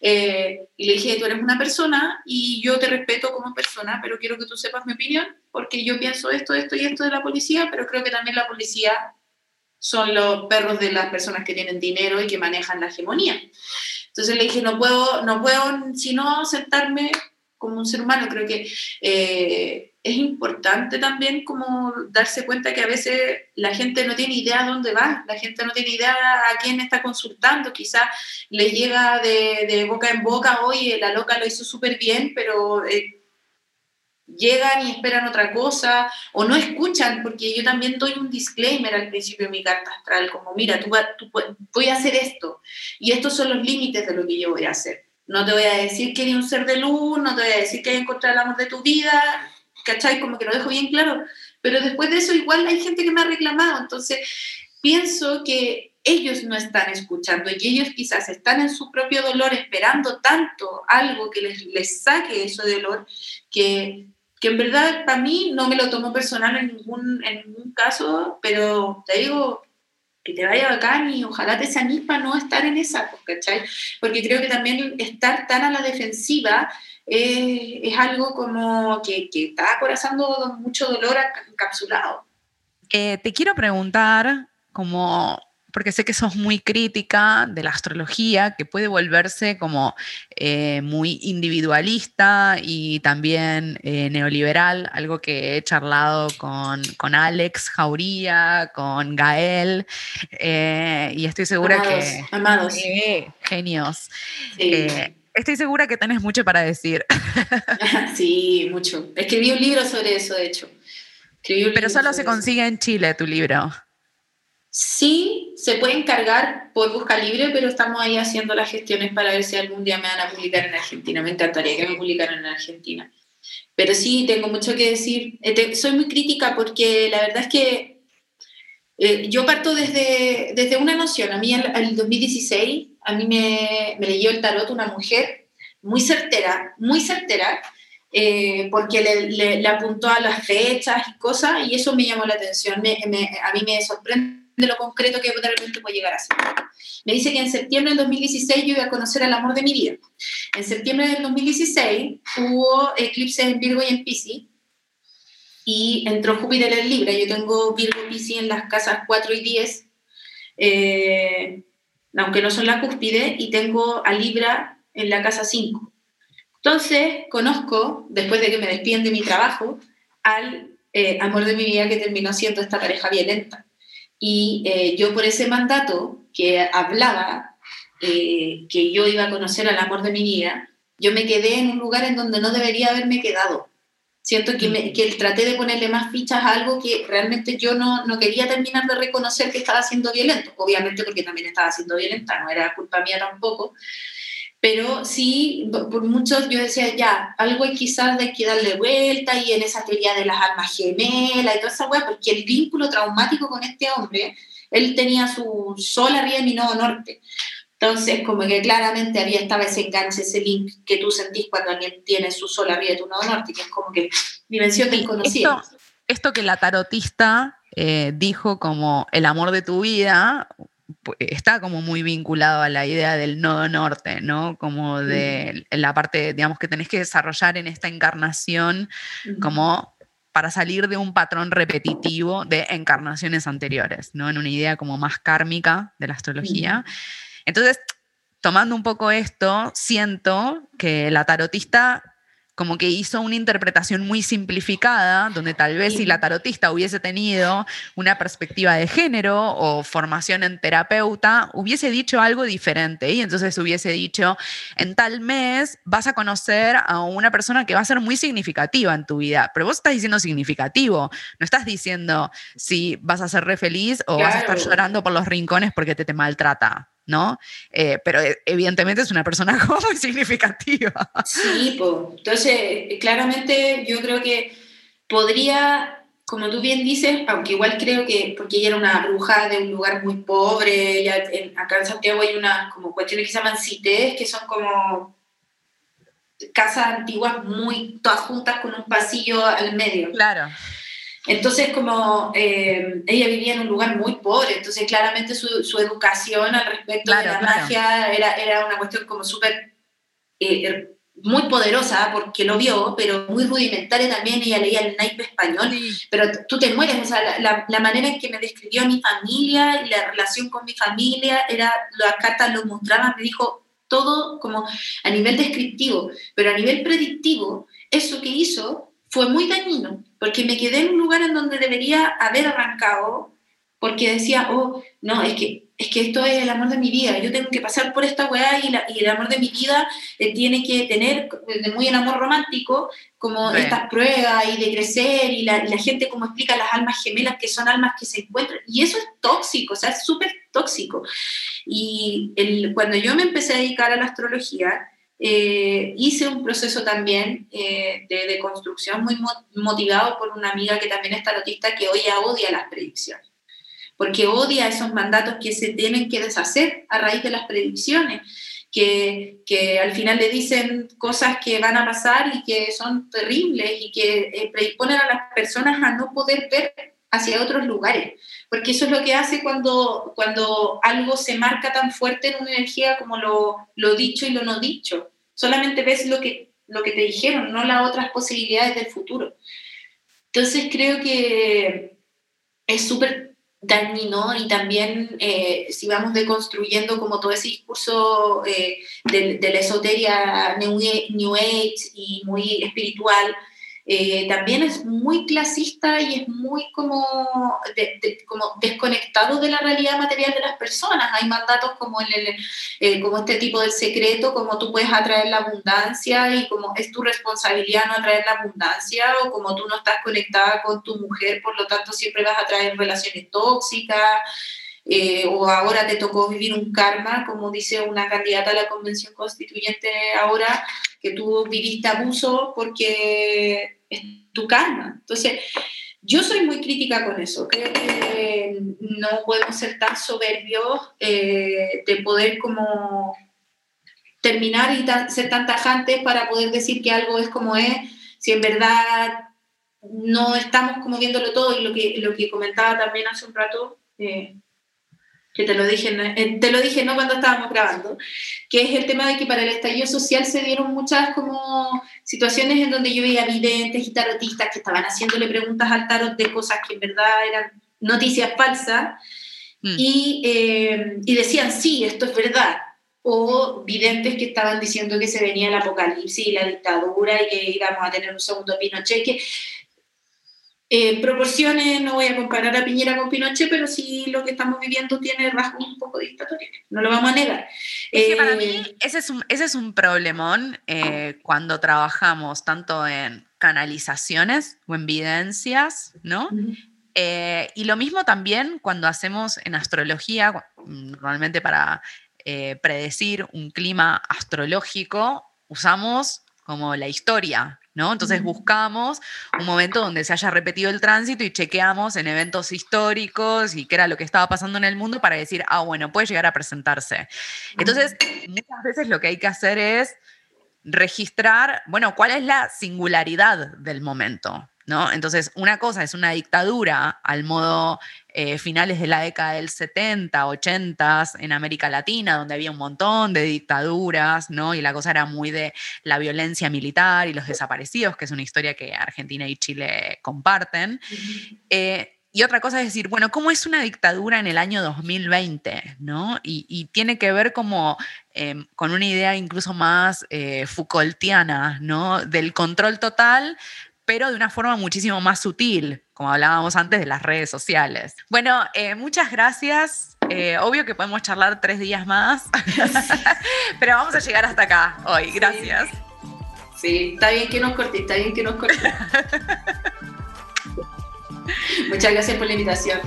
Eh, y le dije, tú eres una persona y yo te respeto como persona, pero quiero que tú sepas mi opinión, porque yo pienso esto, esto y esto de la policía, pero creo que también la policía son los perros de las personas que tienen dinero y que manejan la hegemonía. Entonces le dije, no puedo, no puedo sino sentarme como un ser humano, creo que... Eh, es importante también como darse cuenta que a veces la gente no tiene idea a dónde va, la gente no tiene idea a quién está consultando, quizás le llega de, boca en boca, oye, la loca lo hizo súper bien, pero eh, llegan y esperan otra cosa, o no escuchan, porque yo también doy un disclaimer al principio de mi carta astral, como, mira, tú, tú voy a hacer esto, y estos son los límites de lo que yo voy a hacer. No te voy a decir que eres un ser de luz, no te voy a decir que encontrar el amor de tu vida, ¿cachai? Como que lo dejo bien claro. Pero después de eso igual hay gente que me ha reclamado, entonces pienso que ellos no están escuchando y ellos quizás están en su propio dolor esperando tanto algo que les, les saque ese dolor que, que en verdad para mí no me lo tomo personal en ningún, en ningún caso, pero te digo que te vaya bacán y ojalá te se para no estar en esa, ¿cachai? Porque creo que también estar tan a la defensiva es algo como que, que está acorazando mucho dolor encapsulado. Eh, te quiero preguntar, como, porque sé que sos muy crítica de la astrología, que puede volverse como eh, muy individualista y también eh, neoliberal, algo que he charlado con, con Alex Jauría, con Gael, y estoy segura que... Amados. genios. Sí Estoy segura que tenés mucho para decir. sí, mucho. Escribí un libro sobre eso, de hecho. Pero solo se consigue en Chile tu libro. Sí, se puede encargar por Busca Libre, pero estamos ahí haciendo las gestiones para ver si algún día me van a publicar en Argentina. Me encantaría que me publicaran en Argentina. Pero sí, tengo mucho que decir. Eh, soy muy crítica porque la verdad es que eh, yo parto desde, desde una noción. A mí, el 2016, a mí me, me leyó el tarot una mujer muy certera, muy certera, eh, porque le, apuntó a las fechas y cosas, y eso me llamó la atención. Me, a mí me sorprende lo concreto que puede llegar a ser. Me dice que en septiembre del 2016 yo iba a conocer el amor de mi vida. En septiembre del 2016 hubo eclipses en Virgo y en Pisces, y entró Júpiter en Libra. Yo tengo Virgo Pisces en las casas 4 y 10. Eh, aunque no son la cúspide, y tengo a Libra en la casa 5. Entonces, conozco, después de que me despiden de mi trabajo, al eh, amor de mi vida que terminó siendo esta pareja violenta. Y eh, yo por ese mandato que hablaba eh, que yo iba a conocer al amor de mi vida, yo me quedé en un lugar en donde no debería haberme quedado. Siento que, me, que traté de ponerle más fichas a algo que realmente yo no, no quería terminar de reconocer que estaba siendo violento, obviamente porque también estaba siendo violenta, no era culpa mía tampoco, pero sí, por muchos yo decía, ya, algo quizás de que darle vuelta y en esa teoría de las almas gemelas y toda esa weá, porque el vínculo traumático con este hombre, él tenía su sol arriba y mi nodo norte. Entonces, como que claramente había estaba ese enganche, ese link que tú sentís cuando alguien tiene su sol arriba de tu nodo norte, que es como que dimensión desconocida. Esto, esto que la tarotista eh, dijo como el amor de tu vida, está como muy vinculado a la idea del nodo norte, ¿no? Como de la parte, digamos, que tenés que desarrollar en esta encarnación como para salir de un patrón repetitivo de encarnaciones anteriores, ¿no? En una idea como más kármica de la astrología. Entonces, tomando un poco esto, siento que la tarotista como que hizo una interpretación muy simplificada, donde tal vez si la tarotista hubiese tenido una perspectiva de género o formación en terapeuta, hubiese dicho algo diferente. Y entonces hubiese dicho, en tal mes vas a conocer a una persona que va a ser muy significativa en tu vida, pero vos estás diciendo significativo, no estás diciendo si vas a ser re feliz o vas a estar llorando por los rincones porque te, te maltrata. ¿No? Eh, pero eh, evidentemente es una persona muy significativa. Sí, pues. entonces claramente yo creo que podría, como tú bien dices, aunque igual creo que, porque ella era una bruja de un lugar muy pobre, ya acá en Santiago hay unas como cuestiones que se llaman cités, que son como casas antiguas muy todas juntas con un pasillo al medio. Claro. Entonces, como eh, ella vivía en un lugar muy pobre, entonces claramente su, su educación al respecto de la magia era, era una cuestión como súper, eh, er, muy poderosa porque lo vio, pero muy rudimentaria también, ella leía el naipe español, pero tú te mueres, o sea, la, la, manera en que me describió a mi familia y la relación con mi familia, era, las cartas lo mostraban, me dijo todo como a nivel descriptivo, pero a nivel predictivo, eso que hizo fue muy dañino, porque me quedé en un lugar en donde debería haber arrancado, porque decía, oh, no, es que, es que esto es el amor de mi vida, yo tengo que pasar por esta weá y, y el amor de mi vida eh, tiene que tener, muy en amor romántico, como estas pruebas y de crecer y la, la, gente como explica las almas gemelas, que son almas que se encuentran, y eso es tóxico, o sea, es súper tóxico. Y el, cuando yo me empecé a dedicar a la astrología, eh, hice un proceso también eh, de, construcción muy motivado por una amiga que también es tarotista que hoy odia las predicciones, porque odia esos mandatos que se tienen que deshacer a raíz de las predicciones, que, que al final le dicen cosas que van a pasar y que son terribles y que eh, predisponen a las personas a no poder ver hacia otros lugares, porque eso es lo que hace cuando, cuando algo se marca tan fuerte en una energía como lo, lo dicho y lo no dicho. Solamente ves lo que, lo que te dijeron, no las otras posibilidades del futuro. Entonces creo que es súper dañino y también eh, si vamos deconstruyendo como todo ese discurso eh, de, de, la esoteria New, New Age y muy espiritual, eh, también es muy clasista y es muy como, como desconectado de la realidad material de las personas. Hay mandatos como, el, eh, como este tipo del secreto, como tú puedes atraer la abundancia y como es tu responsabilidad no atraer la abundancia o como tú no estás conectada con tu mujer, por lo tanto siempre vas a traer relaciones tóxicas. Eh, o ahora te tocó vivir un karma, como dice una candidata a la convención constituyente ahora, que tú viviste abuso porque es tu karma. Entonces, yo soy muy crítica con eso. Creo que no podemos ser tan soberbios eh, de poder como terminar y ser tan tajantes para poder decir que algo es como es, si en verdad no estamos como viéndolo todo y lo que, lo que comentaba también hace un rato, eh, que te lo dije, eh, te lo dije no cuando estábamos grabando, que es el tema de que para el estallido social se dieron muchas como situaciones en donde yo veía videntes y tarotistas que estaban haciéndole preguntas al tarot de cosas que en verdad eran noticias falsas mm. y, eh, y decían, sí, esto es verdad, o videntes que estaban diciendo que se venía el apocalipsis y la dictadura y que íbamos a tener un segundo Pinochet, que En proporciones, no voy a comparar a Piñera con Pinochet, pero sí lo que estamos viviendo tiene rasgos un poco dictatoriales, no lo vamos a negar. Es que para mí eh, ese es un, ese es un problemón eh, cuando trabajamos tanto en canalizaciones o en evidencias, ¿no? Eh, y lo mismo también cuando hacemos en astrología, normalmente para predecir un clima astrológico, usamos como la historia, ¿no? Entonces buscamos un momento donde se haya repetido el tránsito y chequeamos en eventos históricos y qué era lo que estaba pasando en el mundo para decir, ah, bueno, puede llegar a presentarse. Entonces, muchas veces lo que hay que hacer es registrar, bueno, cuál es la singularidad del momento, ¿no? Entonces, una cosa es una dictadura al modo eh, finales de la década del 70, 80 en América Latina, donde había un montón de dictaduras, ¿no? Y la cosa era muy de la violencia militar y los desaparecidos, que es una historia que Argentina y Chile comparten. Eh, y otra cosa es decir, bueno, ¿cómo es una dictadura en el año 2020? ¿no? Y, tiene que ver como em, con una idea incluso más eh, Foucaultiana, ¿no? Del control total, pero de una forma muchísimo más sutil, como hablábamos antes de las redes sociales. Bueno, eh, muchas gracias. Eh, obvio que podemos charlar tres días más, pero vamos a llegar hasta acá hoy. Gracias. Sí, está bien que nos corte, está bien que nos corte. Muchas gracias por la invitación.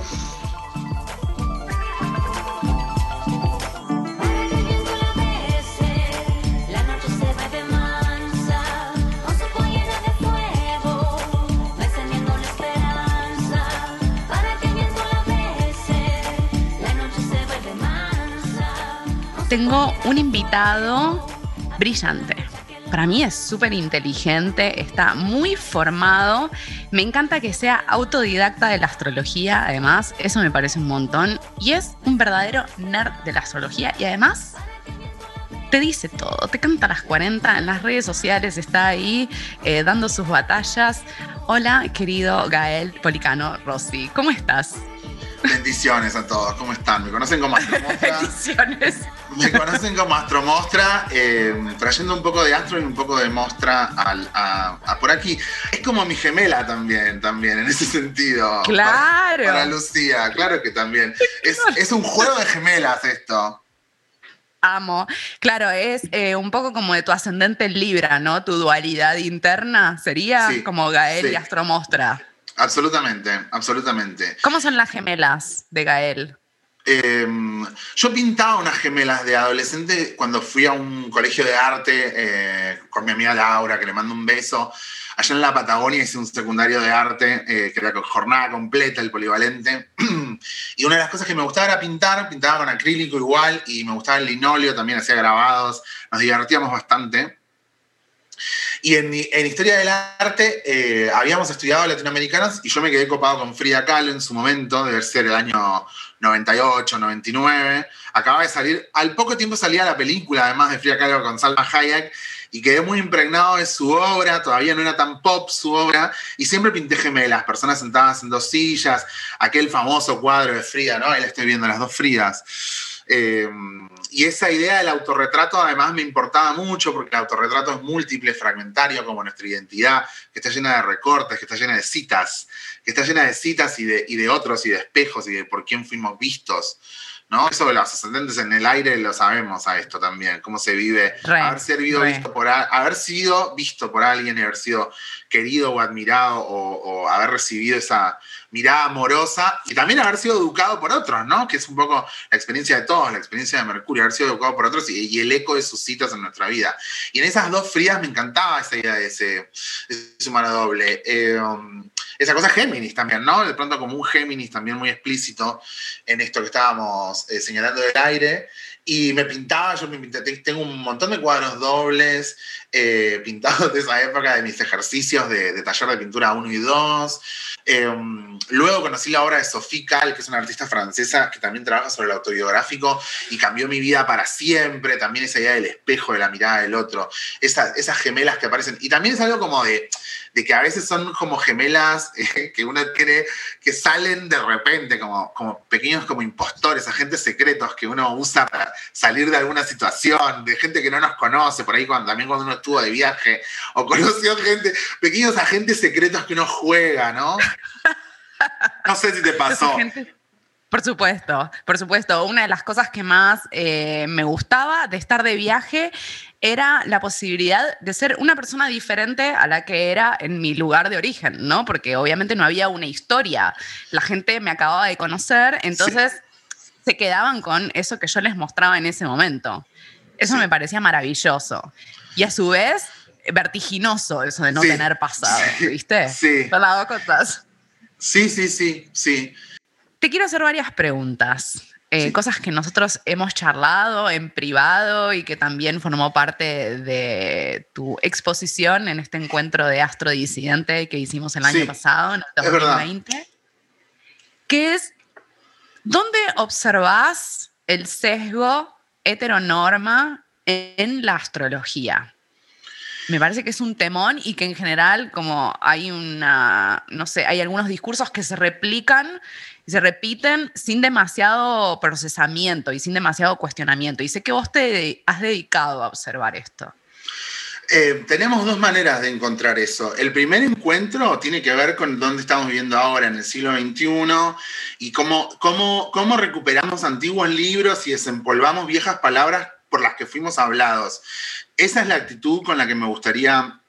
Tengo un invitado brillante. Para mí es súper inteligente, está muy formado. Me encanta que sea autodidacta de la astrología, además, eso me parece un montón. Y es un verdadero nerd de la astrología y además te dice todo, te canta a las 40 en las redes sociales, está ahí eh, dando sus batallas. Hola, querido Gael Policano Rossi, ¿cómo estás? Bendiciones a todos, ¿cómo están? ¿Me conocen como Astromostra? Bendiciones. Me conocen como Astromostra, eh, trayendo un poco de astro y un poco de mostra a, por aquí. Es como mi gemela también, también, en ese sentido. Claro. Para, Lucía, claro que también. Es, es un juego de gemelas esto. Amo. Claro, es eh, un poco como de tu ascendente Libra, ¿no? Tu dualidad interna sería como Gael y Astromostra. Absolutamente, absolutamente. ¿Cómo son las gemelas de Gael? Em, yo pintaba unas gemelas de adolescente cuando fui a un colegio de arte eh, con mi amiga Laura, que le mando un beso. Allá en la Patagonia hice un secundario de arte, eh, que era jornada completa, el polivalente. y una de las cosas que me gustaba era pintar, pintaba con acrílico igual, y me gustaba el linóleo, también hacía grabados, nos divertíamos bastante. Y en, Historia del Arte eh, habíamos estudiado latinoamericanos y yo me quedé copado con Frida Kahlo en su momento, debe ser el año 98, 99. Acaba de salir, al poco tiempo salía la película, además de Frida Kahlo con Salma Hayek, y quedé muy impregnado de su obra, todavía no era tan pop su obra, y siempre pinté gemelas, personas sentadas en dos sillas, aquel famoso cuadro de Frida, ¿no? Ahí le estoy viendo las dos Fridas. Eh, y esa idea del autorretrato además me importaba mucho porque el autorretrato es múltiple, fragmentario como nuestra identidad, que está llena de recortes, que está llena de citas, que está llena de citas y de, y de otros y de espejos y de por quién fuimos vistos. ¿No? Eso de los ascendentes en el aire lo sabemos a esto también, cómo se vive, haber, sido visto por, haber sido visto por alguien y haber sido querido o admirado o, haber recibido esa mirada amorosa y también haber sido educado por otros, ¿no? Que es un poco la experiencia de todos, la experiencia de Mercurio, haber sido educado por otros y, el eco de sus citas en nuestra vida. Y en esas dos frías me encantaba esa idea de ese, humano doble. Eh, um, esa cosa Géminis también, ¿no? De pronto como un Géminis también muy explícito en esto que estábamos eh, señalando del aire. Y me pintaba, yo me pinté, tengo un montón de cuadros dobles eh, pintados de esa época, de mis ejercicios de, taller de pintura 1 y 2. Em, luego conocí la obra de Sophie Calle, que es una artista francesa que también trabaja sobre el autobiográfico y cambió mi vida para siempre. También esa idea del espejo, de la mirada del otro, esas gemelas que aparecen. Y también es algo como de de que a veces son como gemelas eh, que uno tiene, que salen de repente como, como pequeños como impostores, agentes secretos que uno usa para salir de alguna situación, de gente que no nos conoce, por ahí cuando, también cuando uno estuvo de viaje, o conoció gente, pequeños agentes secretos que uno juega, ¿no? No sé si te pasó. Por supuesto, por supuesto. Una de las cosas que más eh, me gustaba de estar de viaje era la posibilidad de ser una persona diferente a la que era en mi lugar de origen, ¿no? Porque obviamente no había una historia. La gente me acababa de conocer, entonces se quedaban con eso que yo les mostraba en ese momento. Eso me parecía maravilloso. Y a su vez, vertiginoso eso de no tener pasado, ¿viste? Sí. Son las dos cosas. Sí, sí, sí, sí. Te quiero hacer varias preguntas. Eh, cosas que nosotros hemos charlado en privado y que también formó parte de tu exposición en este encuentro de astrodisidente que hicimos el año pasado, en el 2020. ¿Qué es, ¿Dónde observas el sesgo heteronorma en la astrología? Me parece que es un temón y que en general como hay una, no sé, hay algunos discursos que se replican y se repiten sin demasiado procesamiento y sin demasiado cuestionamiento. Y sé que vos te has dedicado a observar esto. Eh, tenemos dos maneras de encontrar eso. El primer encuentro tiene que ver con dónde estamos viviendo ahora, en el siglo XXI, y cómo, cómo, cómo recuperamos antiguos libros y desempolvamos viejas palabras por las que fuimos hablados esa es la actitud con la que me gustaría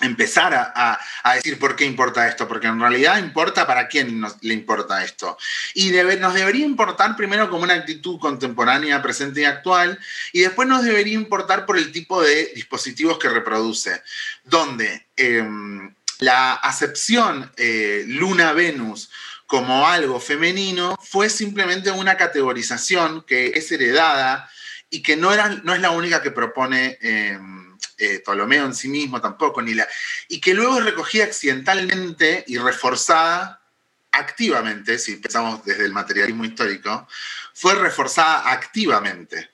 empezar a, decir por qué importa esto, porque en realidad importa para quién nos, le importa esto. Y nos debería importar primero como una actitud contemporánea, presente y actual, y después nos debería importar por el tipo de dispositivos que reproduce, donde em, la acepción eh, Luna-Venus como algo femenino fue simplemente una categorización que es heredada y que no, era, no es la única que propone eh, eh, Ptolomeo en sí mismo tampoco, ni la, y que luego es recogida accidentalmente y reforzada activamente, si pensamos desde el materialismo histórico, fue reforzada activamente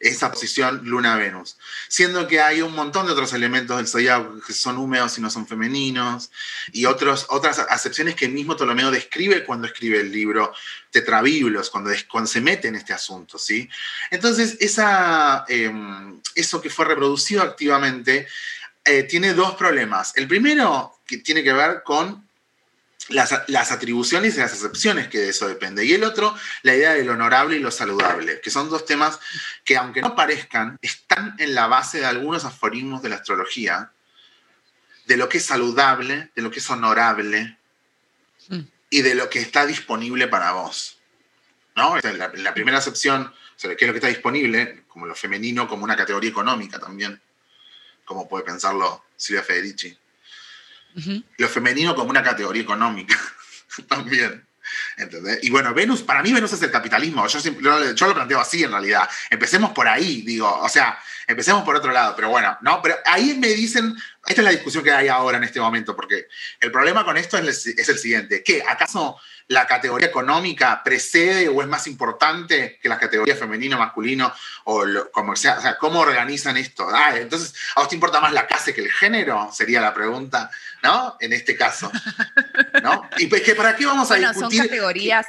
esa posición Luna-Venus. Siendo que hay un montón de otros elementos del zodiaco que son húmedos y no son femeninos, y otras acepciones que el mismo Ptolomeo describe cuando escribe el libro Tetrabiblos, cuando, cuando se mete en este asunto. ¿sí? Entonces, esa, em, eso que fue reproducido activamente eh, tiene dos problemas. El primero que tiene que ver con las, atribuciones y las acepciones que de eso depende. Y el otro, la idea de lo honorable y lo saludable, que son dos temas que, aunque no parezcan, están en la base de algunos aforismos de la astrología, de lo que es saludable, de lo que es honorable mm. y de lo que está disponible para vos. ¿No? La, la primera acepción, sobre qué es lo que está disponible, como lo femenino, como una categoría económica también, como puede pensarlo Silvia Federici. Lo femenino como una categoría económica también. ¿Entendés? Y bueno, Venus, para mí Venus es el capitalismo. Yo, yo, lo planteo así en realidad. Empecemos por ahí, digo, o sea, empecemos por otro lado, pero bueno, ¿no? Pero ahí me dicen, esta es la discusión que hay ahora en este momento, porque el problema con esto es el, es el siguiente, ¿qué? ¿Acaso la categoría económica precede o es más importante que la categoría femenino, masculino o comercial? O sea, ¿cómo organizan esto? Ah, entonces, ¿a vos te importa más la clase que el género? Sería la pregunta, ¿no? En este caso. ¿No? ¿Y pues, para qué vamos a bueno, discutir? Son categorías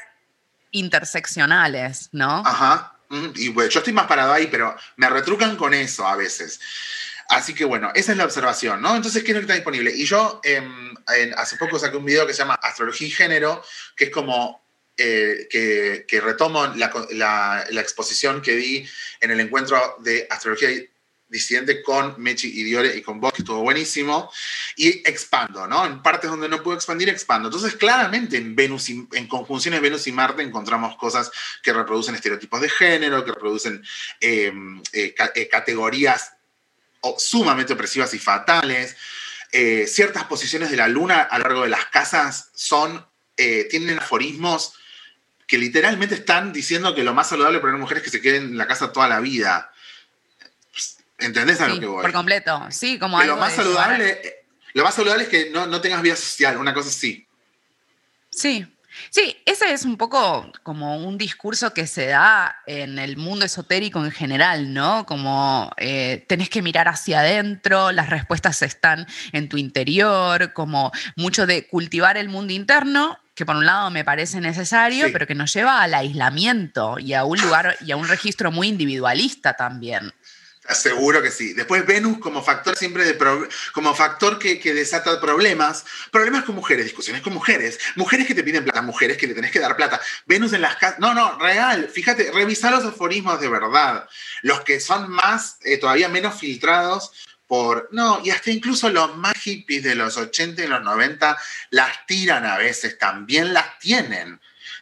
interseccionales, ¿no? Ajá. Y bueno, yo estoy más parado ahí, pero me retrucan con eso a veces. Así que bueno, esa es la observación, ¿no? Entonces, ¿qué es lo que está disponible? Y yo em, hace poco saqué un video que se llama Astrología y Género, que es como eh, que, retomo la, exposición que di en el encuentro de Astrología disidente con Mechi y Diore y con vos, que estuvo buenísimo, y expando, ¿no? En partes donde no puedo expandir, expando. Entonces, claramente en Venus, en conjunciones Venus y Marte encontramos cosas que reproducen estereotipos de género, que reproducen em, eh, eh, categorías sumamente opresivas y fatales. Eh, ciertas posiciones de la luna a lo largo de las casas son, eh, tienen aforismos que literalmente están diciendo que lo más saludable para una mujer es que se quede en la casa toda la vida. ¿Entendés a lo que voy? Por completo, sí, como lo más saludable, Lo más saludable es que no, no tengas vida social, una cosa así. Sí, Sí, ese es un poco como un discurso que se da en el mundo esotérico en general, ¿no? Como eh, tenés que mirar hacia adentro, las respuestas están en tu interior, como mucho de cultivar el mundo interno, que por un lado me parece necesario, pero que nos lleva al aislamiento y a un lugar y a un registro muy individualista también. Seguro que sí. Después Venus como factor siempre de como factor que, que, desata problemas. Problemas con mujeres, discusiones con mujeres. Mujeres que te piden plata, mujeres que le tenés que dar plata. Venus en las casas. No, no, real. Fíjate, revisar los aforismos de verdad. Los que son más, eh, todavía menos filtrados por. No, y hasta incluso los más hippies de los 80 y los 90 las tiran a veces, también las tienen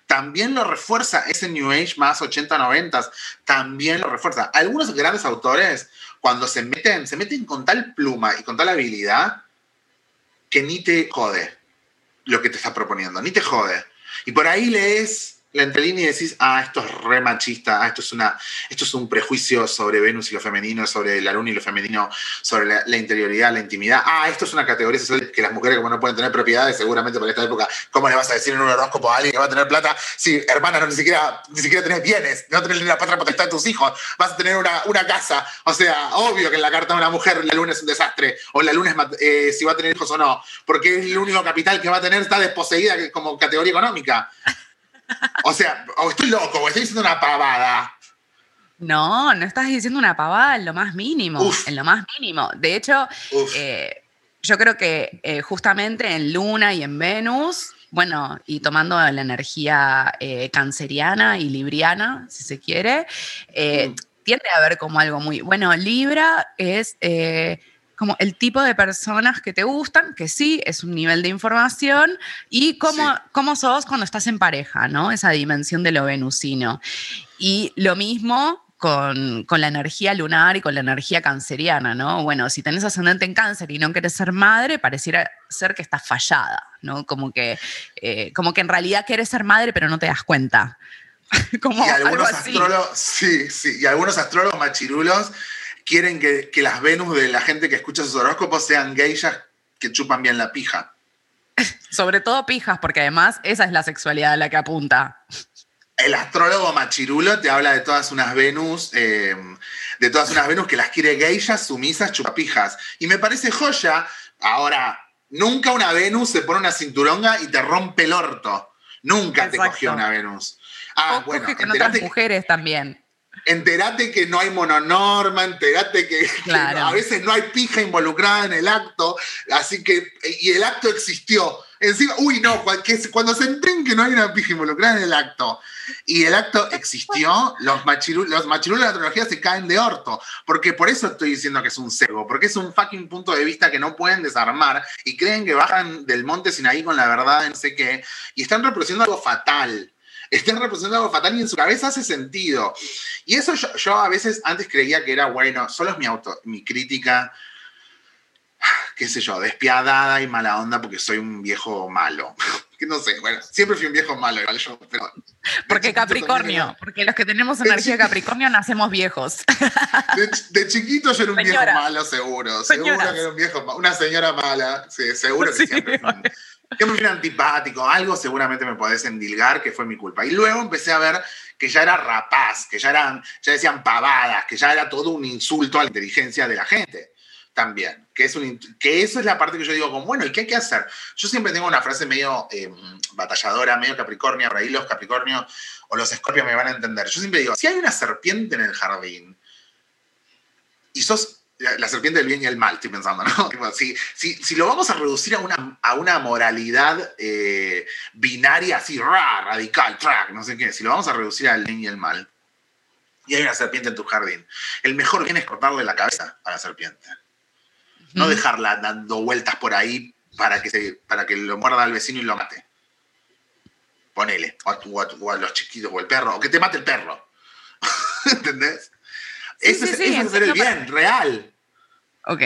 también lo refuerza ese New Age más 80-90, también lo refuerza. Algunos grandes autores, cuando se meten, se meten con tal pluma y con tal habilidad que ni te jode lo que te está proponiendo, ni te jode. Y por ahí lees la entrelínea y decís, ah, esto es re machista, ah, esto es, una, esto es un prejuicio sobre Venus y lo femenino, sobre la luna y lo femenino, sobre la, interioridad, la intimidad. Ah, esto es una categoría que las mujeres como no pueden tener propiedades, seguramente por esta época, ¿cómo le vas a decir en un horóscopo a alguien que va a tener plata? Si, hermana, no, ni, siquiera, ni siquiera tenés bienes, no tenés ni la patria potestad de tus hijos, vas a tener una, una, casa. O sea, obvio que en la carta de una mujer la luna es un desastre, o la luna es eh, si va a tener hijos o no, porque es el único capital que va a tener, está desposeída como categoría económica. O sea, o estoy loco, o estoy diciendo una pavada. No, no estás diciendo una pavada en lo más mínimo, en lo más mínimo. De hecho, eh, yo creo que eh, justamente en Luna y en Venus, bueno, y tomando la energía eh, canceriana y libriana, si se quiere, mm. tiende a haber como algo muy, bueno, Libra es como el tipo de personas que te gustan, que sí, es un nivel de información, y cómo, cómo sos cuando estás en pareja, ¿no? Esa dimensión de lo venusino. Y lo mismo con, con, la energía lunar y con la energía canceriana, ¿no? Bueno, si tenés ascendente en cáncer y no querés ser madre, pareciera ser que estás fallada, ¿no? Como que, eh, como que en realidad querés ser madre, pero no te das cuenta. como y algunos astrólogos, sí, sí, y algunos astrólogos machirulos quieren que, las Venus de la gente que escucha sus horóscopos sean geishas que chupan bien la pija. Sobre todo pijas, porque además esa es la sexualidad a la que apunta. El astrólogo machirulo te habla de todas unas Venus, eh, de todas unas Venus que las quiere geishas, sumisas, chupapijas. Y me parece joya. Ahora, nunca una Venus se pone una cinturonga y te rompe el orto. Nunca te cogió una Venus. Ah, bueno, que otras mujeres también enterate que no hay mononorma, enterate que, a veces no hay pija involucrada en el acto, así que, y el acto existió. Encima, uy, no, cuando se enteren que no hay una pija involucrada en el acto y el acto existió, los machirulos, los machirulos de la astrología se caen de orto. Porque por eso estoy diciendo que es un cego, porque es un fucking punto de vista que no pueden desarmar y creen que bajan del monte sin ahí con la verdad, no sé qué, y están reproduciendo algo fatal estén representando algo fatal y en su cabeza hace sentido. Y eso yo, a veces antes creía que era bueno, solo es mi, auto, mi crítica, qué sé yo, despiadada y mala onda porque soy un viejo malo. que no sé, bueno, siempre fui un viejo malo, igual yo, pero... Porque Capricornio, porque los que tenemos energía de Capricornio nacemos viejos. De, chiquito yo era un viejo malo, seguro. Seguro que era un viejo Una señora mala, sí, seguro que siempre que me era antipático, algo seguramente me podés endilgar que fue mi culpa. Y luego empecé a ver que ya era rapaz, que ya, eran, ya decían pavadas, que ya era todo un insulto a la inteligencia de la gente también. Que, es un, que eso es la parte que yo digo, como, bueno, ¿y qué hay que hacer? Yo siempre tengo una frase medio em, batalladora, medio capricornio, por ahí los capricornios o los escorpios me van a entender. Yo siempre digo, si hay una serpiente en el jardín y sos la serpiente del bien y el mal, estoy pensando, ¿no? Si, si, lo vamos a reducir a una, a una moralidad eh, binaria así, radical, track, no sé qué, si lo vamos a reducir al bien y el mal, y hay una serpiente en tu jardín, el mejor bien es cortarle la cabeza a la serpiente. No dejarla dando vueltas por ahí para que, se, para que lo muerda al vecino y lo mate. Ponele, o a, los chiquitos, o el perro, o que te mate el perro. ¿Entendés? Eso, es, hacer el bien, real. Ok,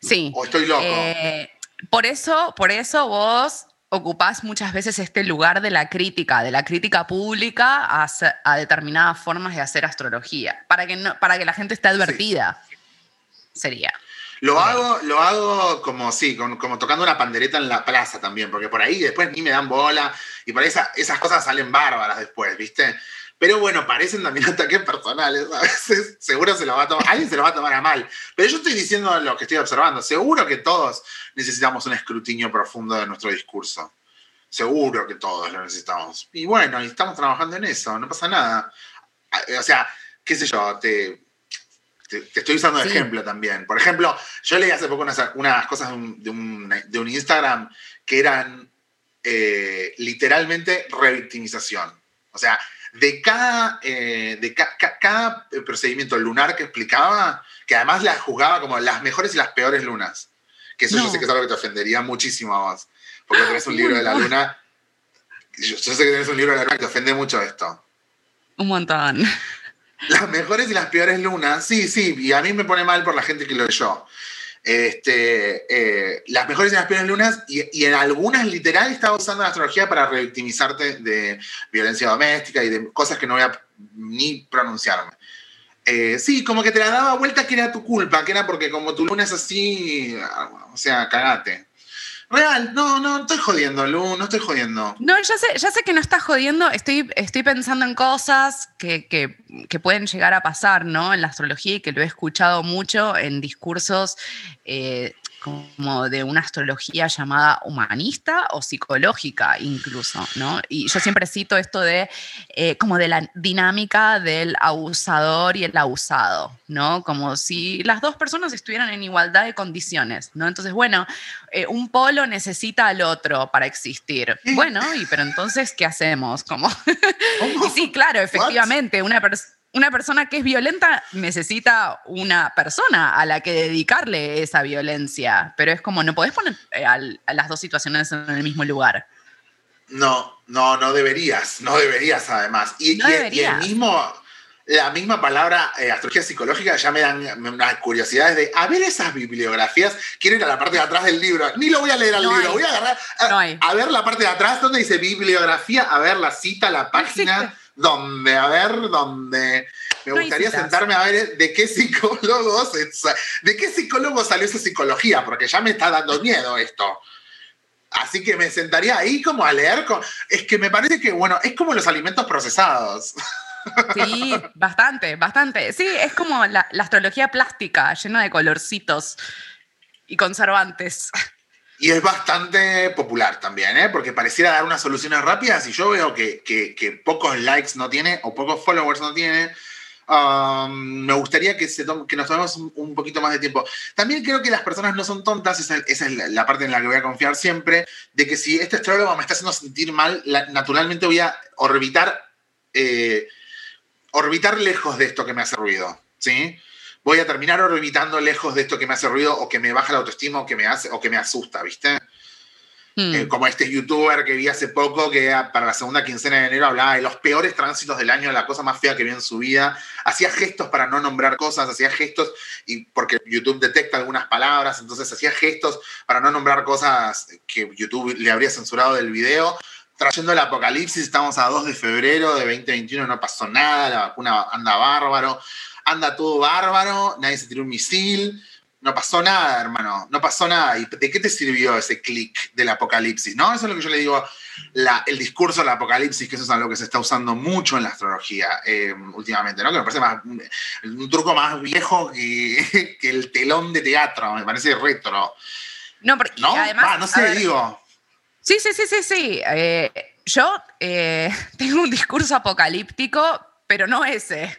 sí. O estoy loco. Eh, por, eso, por eso vos ocupás muchas veces este lugar de la crítica, de la crítica pública a, determinadas formas de hacer astrología, para que, no, para que la gente esté advertida, sería. Lo hago, lo hago como, sí, como, tocando una pandereta en la plaza también, porque por ahí después ni me dan bola y por ahí esas cosas salen bárbaras después, ¿viste? Pero bueno, parecen también ataques personales. A veces seguro se lo va a tomar, alguien se lo va a tomar a mal. Pero yo estoy diciendo lo que estoy observando. Seguro que todos necesitamos un escrutinio profundo de nuestro discurso. Seguro que todos lo necesitamos. Y bueno, y estamos trabajando en eso, no pasa nada. O sea, qué sé yo, te, te, estoy usando de ejemplo también. Por ejemplo, yo leí hace poco unas, cosas de un, de un, Instagram que eran eh, literalmente revictimización. O sea, de cada, eh, de cada procedimiento lunar que explicaba, que además la juzgaba como las mejores y las peores lunas. Que eso yo sé que es algo que te ofendería muchísimo a vos. Porque tenés un libro de la luna. Yo, sé que tenés un libro de la luna que te ofende mucho esto. Un montón. Las mejores y las peores lunas, sí, sí, y a mí me pone mal por la gente que lo leyó. Este, eh, las mejores y las peores lunas, y, en algunas literal estaba usando la astrología para revictimizarte de violencia doméstica y de cosas que no voy a ni pronunciarme. Eh, sí, como que te la daba vuelta que era tu culpa, que era porque como tu luna es así, o sea, cagate. Real, no, no, estoy jodiendo, Lu, no estoy jodiendo. No, ya sé, ya sé que no estás jodiendo, estoy, estoy pensando en cosas que, que, que, pueden llegar a pasar, ¿no? En la astrología y que lo he escuchado mucho en discursos eh, como de una astrología llamada humanista o psicológica incluso, ¿no? Y yo siempre cito esto de eh, como de la dinámica del abusador y el abusado, ¿no? Como si las dos personas estuvieran en igualdad de condiciones, ¿no? Entonces, bueno, eh, un polo necesita al otro para existir. Bueno, y pero entonces, ¿qué hacemos? Como... y sí, claro, efectivamente, una persona una persona que es violenta necesita una persona a la que dedicarle esa violencia, pero es como no podés poner eh, a, las dos situaciones en el mismo lugar. No, no, no deberías, no deberías además. Y, el mismo, la misma palabra eh, astrología psicológica ya me dan unas curiosidades de, a ver esas bibliografías, quiero ir a la parte de atrás del libro, ni lo voy a leer al libro, voy a agarrar, a, ver la parte de atrás donde dice bibliografía, a ver la cita, la página donde, a ver, donde me gustaría sentarme a ver de qué psicólogos, de qué psicólogo salió esa psicología, porque ya me está dando miedo esto. Así que me sentaría ahí como a leer. es que me parece que, bueno, es como los alimentos procesados. Sí, bastante, bastante. Sí, es como la, la astrología plástica, llena de colorcitos y conservantes. Y es bastante popular también, ¿eh? porque pareciera dar unas soluciones rápidas y yo veo que, pocos likes no tiene o pocos followers no tiene. Um, me gustaría que, se que nos tomemos un, poquito más de tiempo. También creo que las personas no son tontas, esa, es la, parte en la que voy a confiar siempre, de que si este astrólogo me está haciendo sentir mal, naturalmente voy a orbitar, eh, orbitar lejos de esto que me hace ruido. ¿sí? Voy a terminar orbitando lejos de esto que me hace ruido o que me baja la autoestima o que me, hace, o que me asusta, ¿viste? Hmm. Eh, como este youtuber que vi hace poco que para la segunda quincena de enero hablaba de los peores tránsitos del año, la cosa más fea que vio en su vida. Hacía gestos para no nombrar cosas, hacía gestos, y porque YouTube detecta algunas palabras, entonces hacía gestos para no nombrar cosas que YouTube le habría censurado del video. Trayendo el apocalipsis, estamos a 2 de febrero de 2021, no pasó nada, la vacuna anda bárbaro anda todo bárbaro, nadie se tiró un misil, no pasó nada, hermano, no pasó nada. ¿Y de qué te sirvió ese clic del apocalipsis? ¿No? Eso es lo que yo le digo, el discurso del apocalipsis, que eso es algo que se está usando mucho en la astrología eh, últimamente, ¿no? Que me parece más, un truco más viejo que, el telón de teatro, me parece retro. No, porque además... no sé, digo... Sí, sí, sí, sí, sí. Eh, yo eh, tengo un discurso apocalíptico, pero no ese.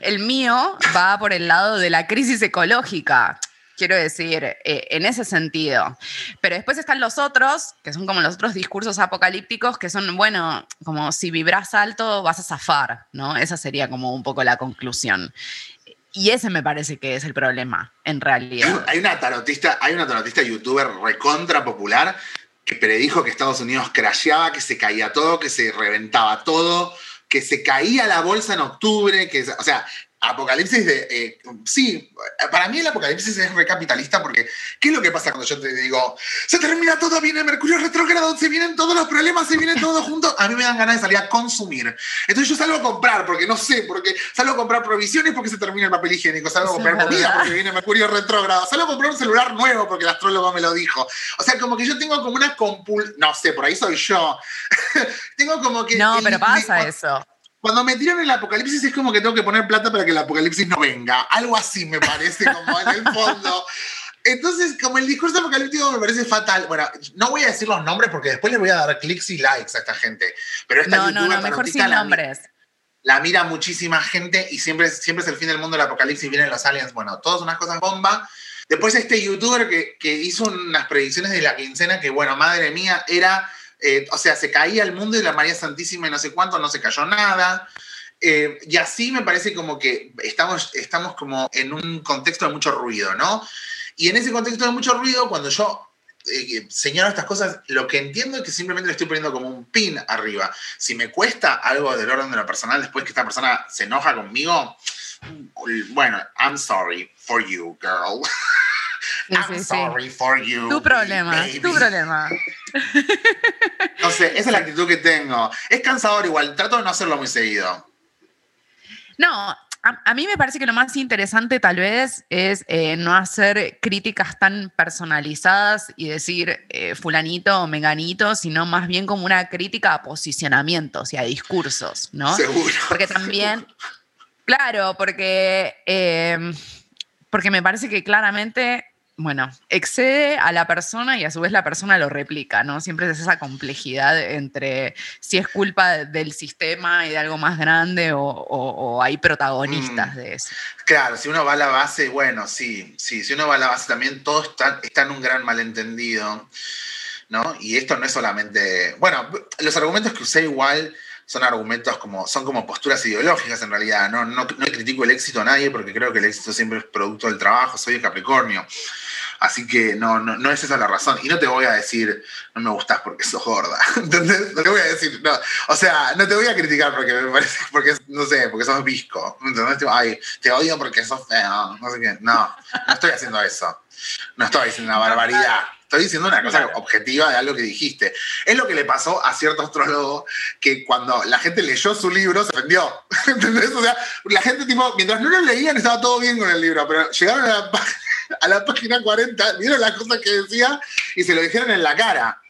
El mío va por el lado de la crisis ecológica. Quiero decir, eh, en ese sentido. Pero después están los otros, que son como los otros discursos apocalípticos, que son, bueno, como si vibras alto vas a zafar, ¿no? Esa sería como un poco la conclusión. Y ese me parece que es el problema, en realidad. Hay una tarotista, hay una tarotista youtuber recontra popular que predijo que Estados Unidos crasheaba, que se caía todo, que se reventaba todo que se caía la bolsa en octubre, que, o sea, Apocalipsis de. eh, sí, para mí el apocalipsis es recapitalista porque ¿qué es lo que pasa cuando yo te digo se termina todo, viene Mercurio retrógrado, se vienen todos los problemas, se viene todo junto? A mí me dan ganas de salir a consumir. Entonces yo salgo a comprar porque no sé, porque salgo a comprar provisiones porque se termina el papel higiénico, salgo a comprar comida verdad. porque viene Mercurio retrógrado, salgo a comprar un celular nuevo porque el astrólogo me lo dijo. O sea, como que yo tengo como una compul... No sé, por ahí soy yo. tengo como que... No, pero pasa me- eso. Cuando me tiran el apocalipsis es como que tengo que poner plata para que el apocalipsis no venga. Algo así me parece como en el fondo. Entonces, como el discurso apocalíptico me parece fatal. Bueno, no voy a decir los nombres porque después les voy a dar clics y likes a esta gente. Pero esta No, no, no, mejor sin la- nombres. La mira muchísima gente y siempre, es- siempre es el fin del mundo, el apocalipsis, vienen los aliens. Bueno, todas unas cosas bomba. Después este youtuber que, que hizo unas predicciones de la quincena que, bueno, madre mía, era... eh, o sea, se caía el mundo y la María Santísima y no sé cuánto, no se cayó nada. Eh, y así me parece como que estamos, estamos como en un contexto de mucho ruido, ¿no? Y en ese contexto de mucho ruido, cuando yo eh, señalo estas cosas, lo que entiendo es que simplemente le estoy poniendo como un pin arriba. Si me cuesta algo del orden de lo personal después que esta persona se enoja conmigo, bueno, I'm sorry for you, girl. Sí, I'm sí, sí. sorry for you. Tu problema, baby. tu problema. No sé, esa es la actitud que tengo. Es cansador igual, trato de no hacerlo muy seguido. No, a, a mí me parece que lo más interesante tal vez es eh, no hacer críticas tan personalizadas y decir eh, fulanito o menganito, sino más bien como una crítica a posicionamientos y a discursos, ¿no? Seguro. Porque también, claro, porque, eh, porque me parece que claramente, bueno, excede a la persona y a su vez la persona lo replica, ¿no? Siempre es esa complejidad entre si es culpa del sistema y de algo más grande o, o- o hay protagonistas Mm. de eso. Claro, si uno va a la base, bueno, sí, sí, si uno va a la base también todo está, está en un gran malentendido, ¿no? Y esto no es solamente, bueno, los argumentos que usé igual son argumentos como, son como posturas ideológicas en realidad, no, no, no critico el éxito a nadie porque creo que el éxito siempre es producto del trabajo, soy de Capricornio. Así que no, no, no es esa la razón. Y no te voy a decir, no me gustas porque sos gorda. ¿Entendés? No te voy a decir, no. O sea, no te voy a criticar porque me parece, porque, no sé, porque sos visco. ¿Entendés? Ay, te odio porque sos feo. No sé qué. No, no estoy haciendo eso. No estoy diciendo una barbaridad. Estoy diciendo una cosa Claro. objetiva de algo que dijiste. Es lo que le pasó a cierto astrólogo que cuando la gente leyó su libro se ofendió. ¿Entendés? O sea, la gente, tipo, mientras no lo leían estaba todo bien con el libro, pero llegaron a la, pá- a la página 40, vieron las cosas que decía y se lo dijeron en la cara.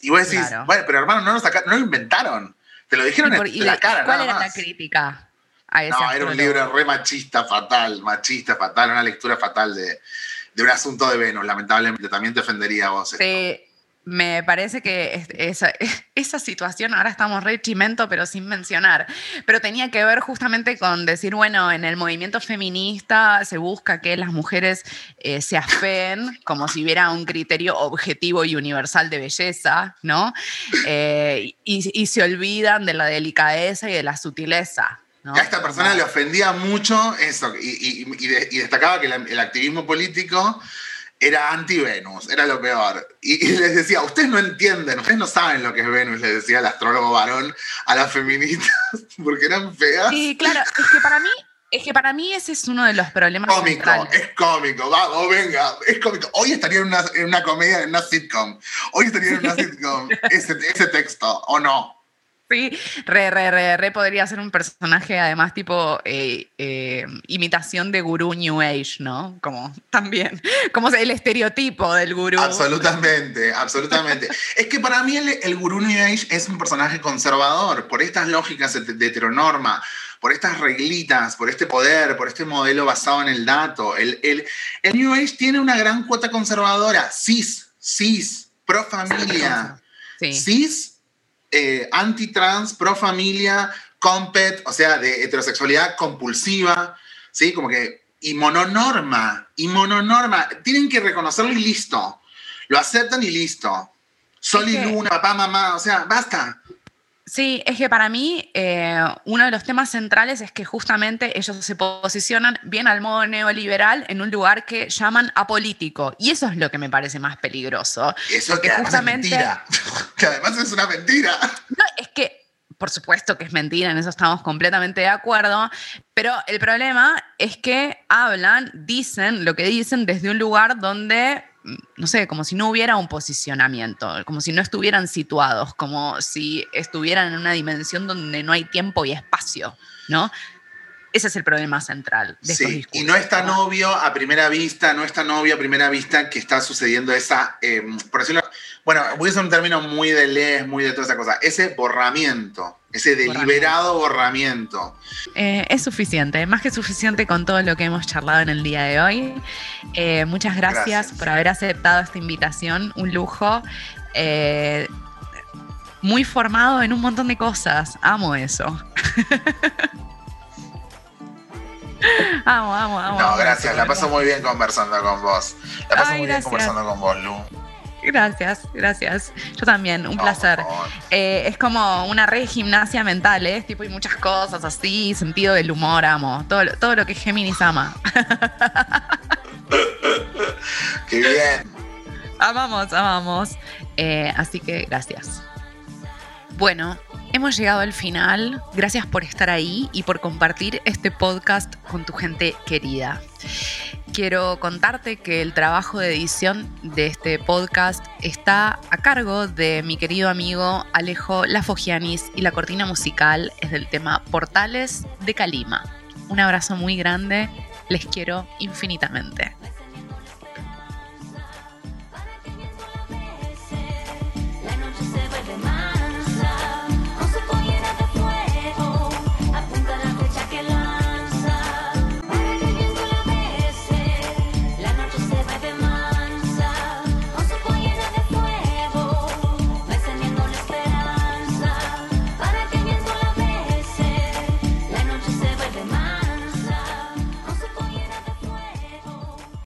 Y vos decís, Claro. bueno, pero hermano, no lo, saca- no lo inventaron. Te lo dijeron por- en la de- cara, ¿Cuál nada era la crítica a ese No, era un libro re machista, fatal, machista, fatal, una lectura fatal de, de un asunto de Venus, lamentablemente. También te ofendería a vos. esto. Me parece que es- esa, esa situación, ahora estamos re chimento, pero sin mencionar, pero tenía que ver justamente con decir, bueno, en el movimiento feminista se busca que las mujeres eh, se afeen como si hubiera un criterio objetivo y universal de belleza, ¿no? Eh, y, y se olvidan de la delicadeza y de la sutileza. ¿no? A esta persona Como- le ofendía mucho eso y, y- y de- y destacaba que la- el activismo político era anti-Venus, era lo peor. Y, y les decía, ustedes no entienden, ustedes no saben lo que es Venus, le decía el astrólogo varón a las feministas, porque eran feas. Sí, claro, es que para mí, es que para mí ese es uno de los problemas Cómico, centrales. es cómico, vamos, venga, es cómico. Hoy estaría en una, en una comedia, en una sitcom. Hoy estaría en una sitcom ese, ese texto, ¿o no? Sí, re, re, re, re podría ser un personaje, además, tipo eh, eh, imitación de gurú New Age, ¿no? Como también, como el estereotipo del gurú. Absolutamente, absolutamente. es que para mí el, el gurú New Age es un personaje conservador, por estas lógicas de, de heteronorma, por estas reglitas, por este poder, por este modelo basado en el dato. El, el, el New Age tiene una gran cuota conservadora, cis, cis, pro familia. Sí. cis, eh, anti-trans, pro familia, compet, o sea, de heterosexualidad compulsiva, ¿sí? Como que, y mononorma, y mononorma, tienen que reconocerlo y listo. Lo aceptan y listo. Sol y luna, papá, mamá, o sea, basta. Sí, es que para mí eh, uno de los temas centrales es que justamente ellos se posicionan bien al modo neoliberal en un lugar que llaman apolítico. Y eso es lo que me parece más peligroso. Eso Porque que además justamente- es mentira. que además es una mentira. No, es que por supuesto que es mentira, en eso estamos completamente de acuerdo, pero el problema es que hablan, dicen lo que dicen desde un lugar donde, no sé, como si no hubiera un posicionamiento, como si no estuvieran situados, como si estuvieran en una dimensión donde no hay tiempo y espacio, ¿no? Ese es el problema central de estos discursos. Y no es tan obvio a primera vista, no es tan obvio a primera vista que está sucediendo esa, eh, por decirlo, bueno, voy a usar un término muy de les, muy de toda esa cosa, ese borramiento, ese deliberado borramiento. Eh, es suficiente, más que suficiente con todo lo que hemos charlado en el día de hoy. Eh, muchas gracias, por haber aceptado esta invitación, un lujo. muy formado en un montón de cosas, amo eso. Amo, amo, amo. No, gracias. La paso muy bien conversando con vos. La paso muy bien conversando con vos, Lu. Gracias, gracias. Yo también, un placer. Eh, es como una red gimnasia mental, ¿eh? Tipo, hay muchas cosas así, sentido del humor, amo. Todo, todo lo que Géminis ama. Qué bien. Amamos, amamos. Eh, así que gracias. Bueno, hemos llegado al final. Gracias por estar ahí y por compartir este podcast con tu gente querida. Quiero contarte que el trabajo de edición de este podcast está a cargo de mi querido amigo Alejo Lafogianis y la cortina musical es del tema Portales de Calima. Un abrazo muy grande, les quiero infinitamente.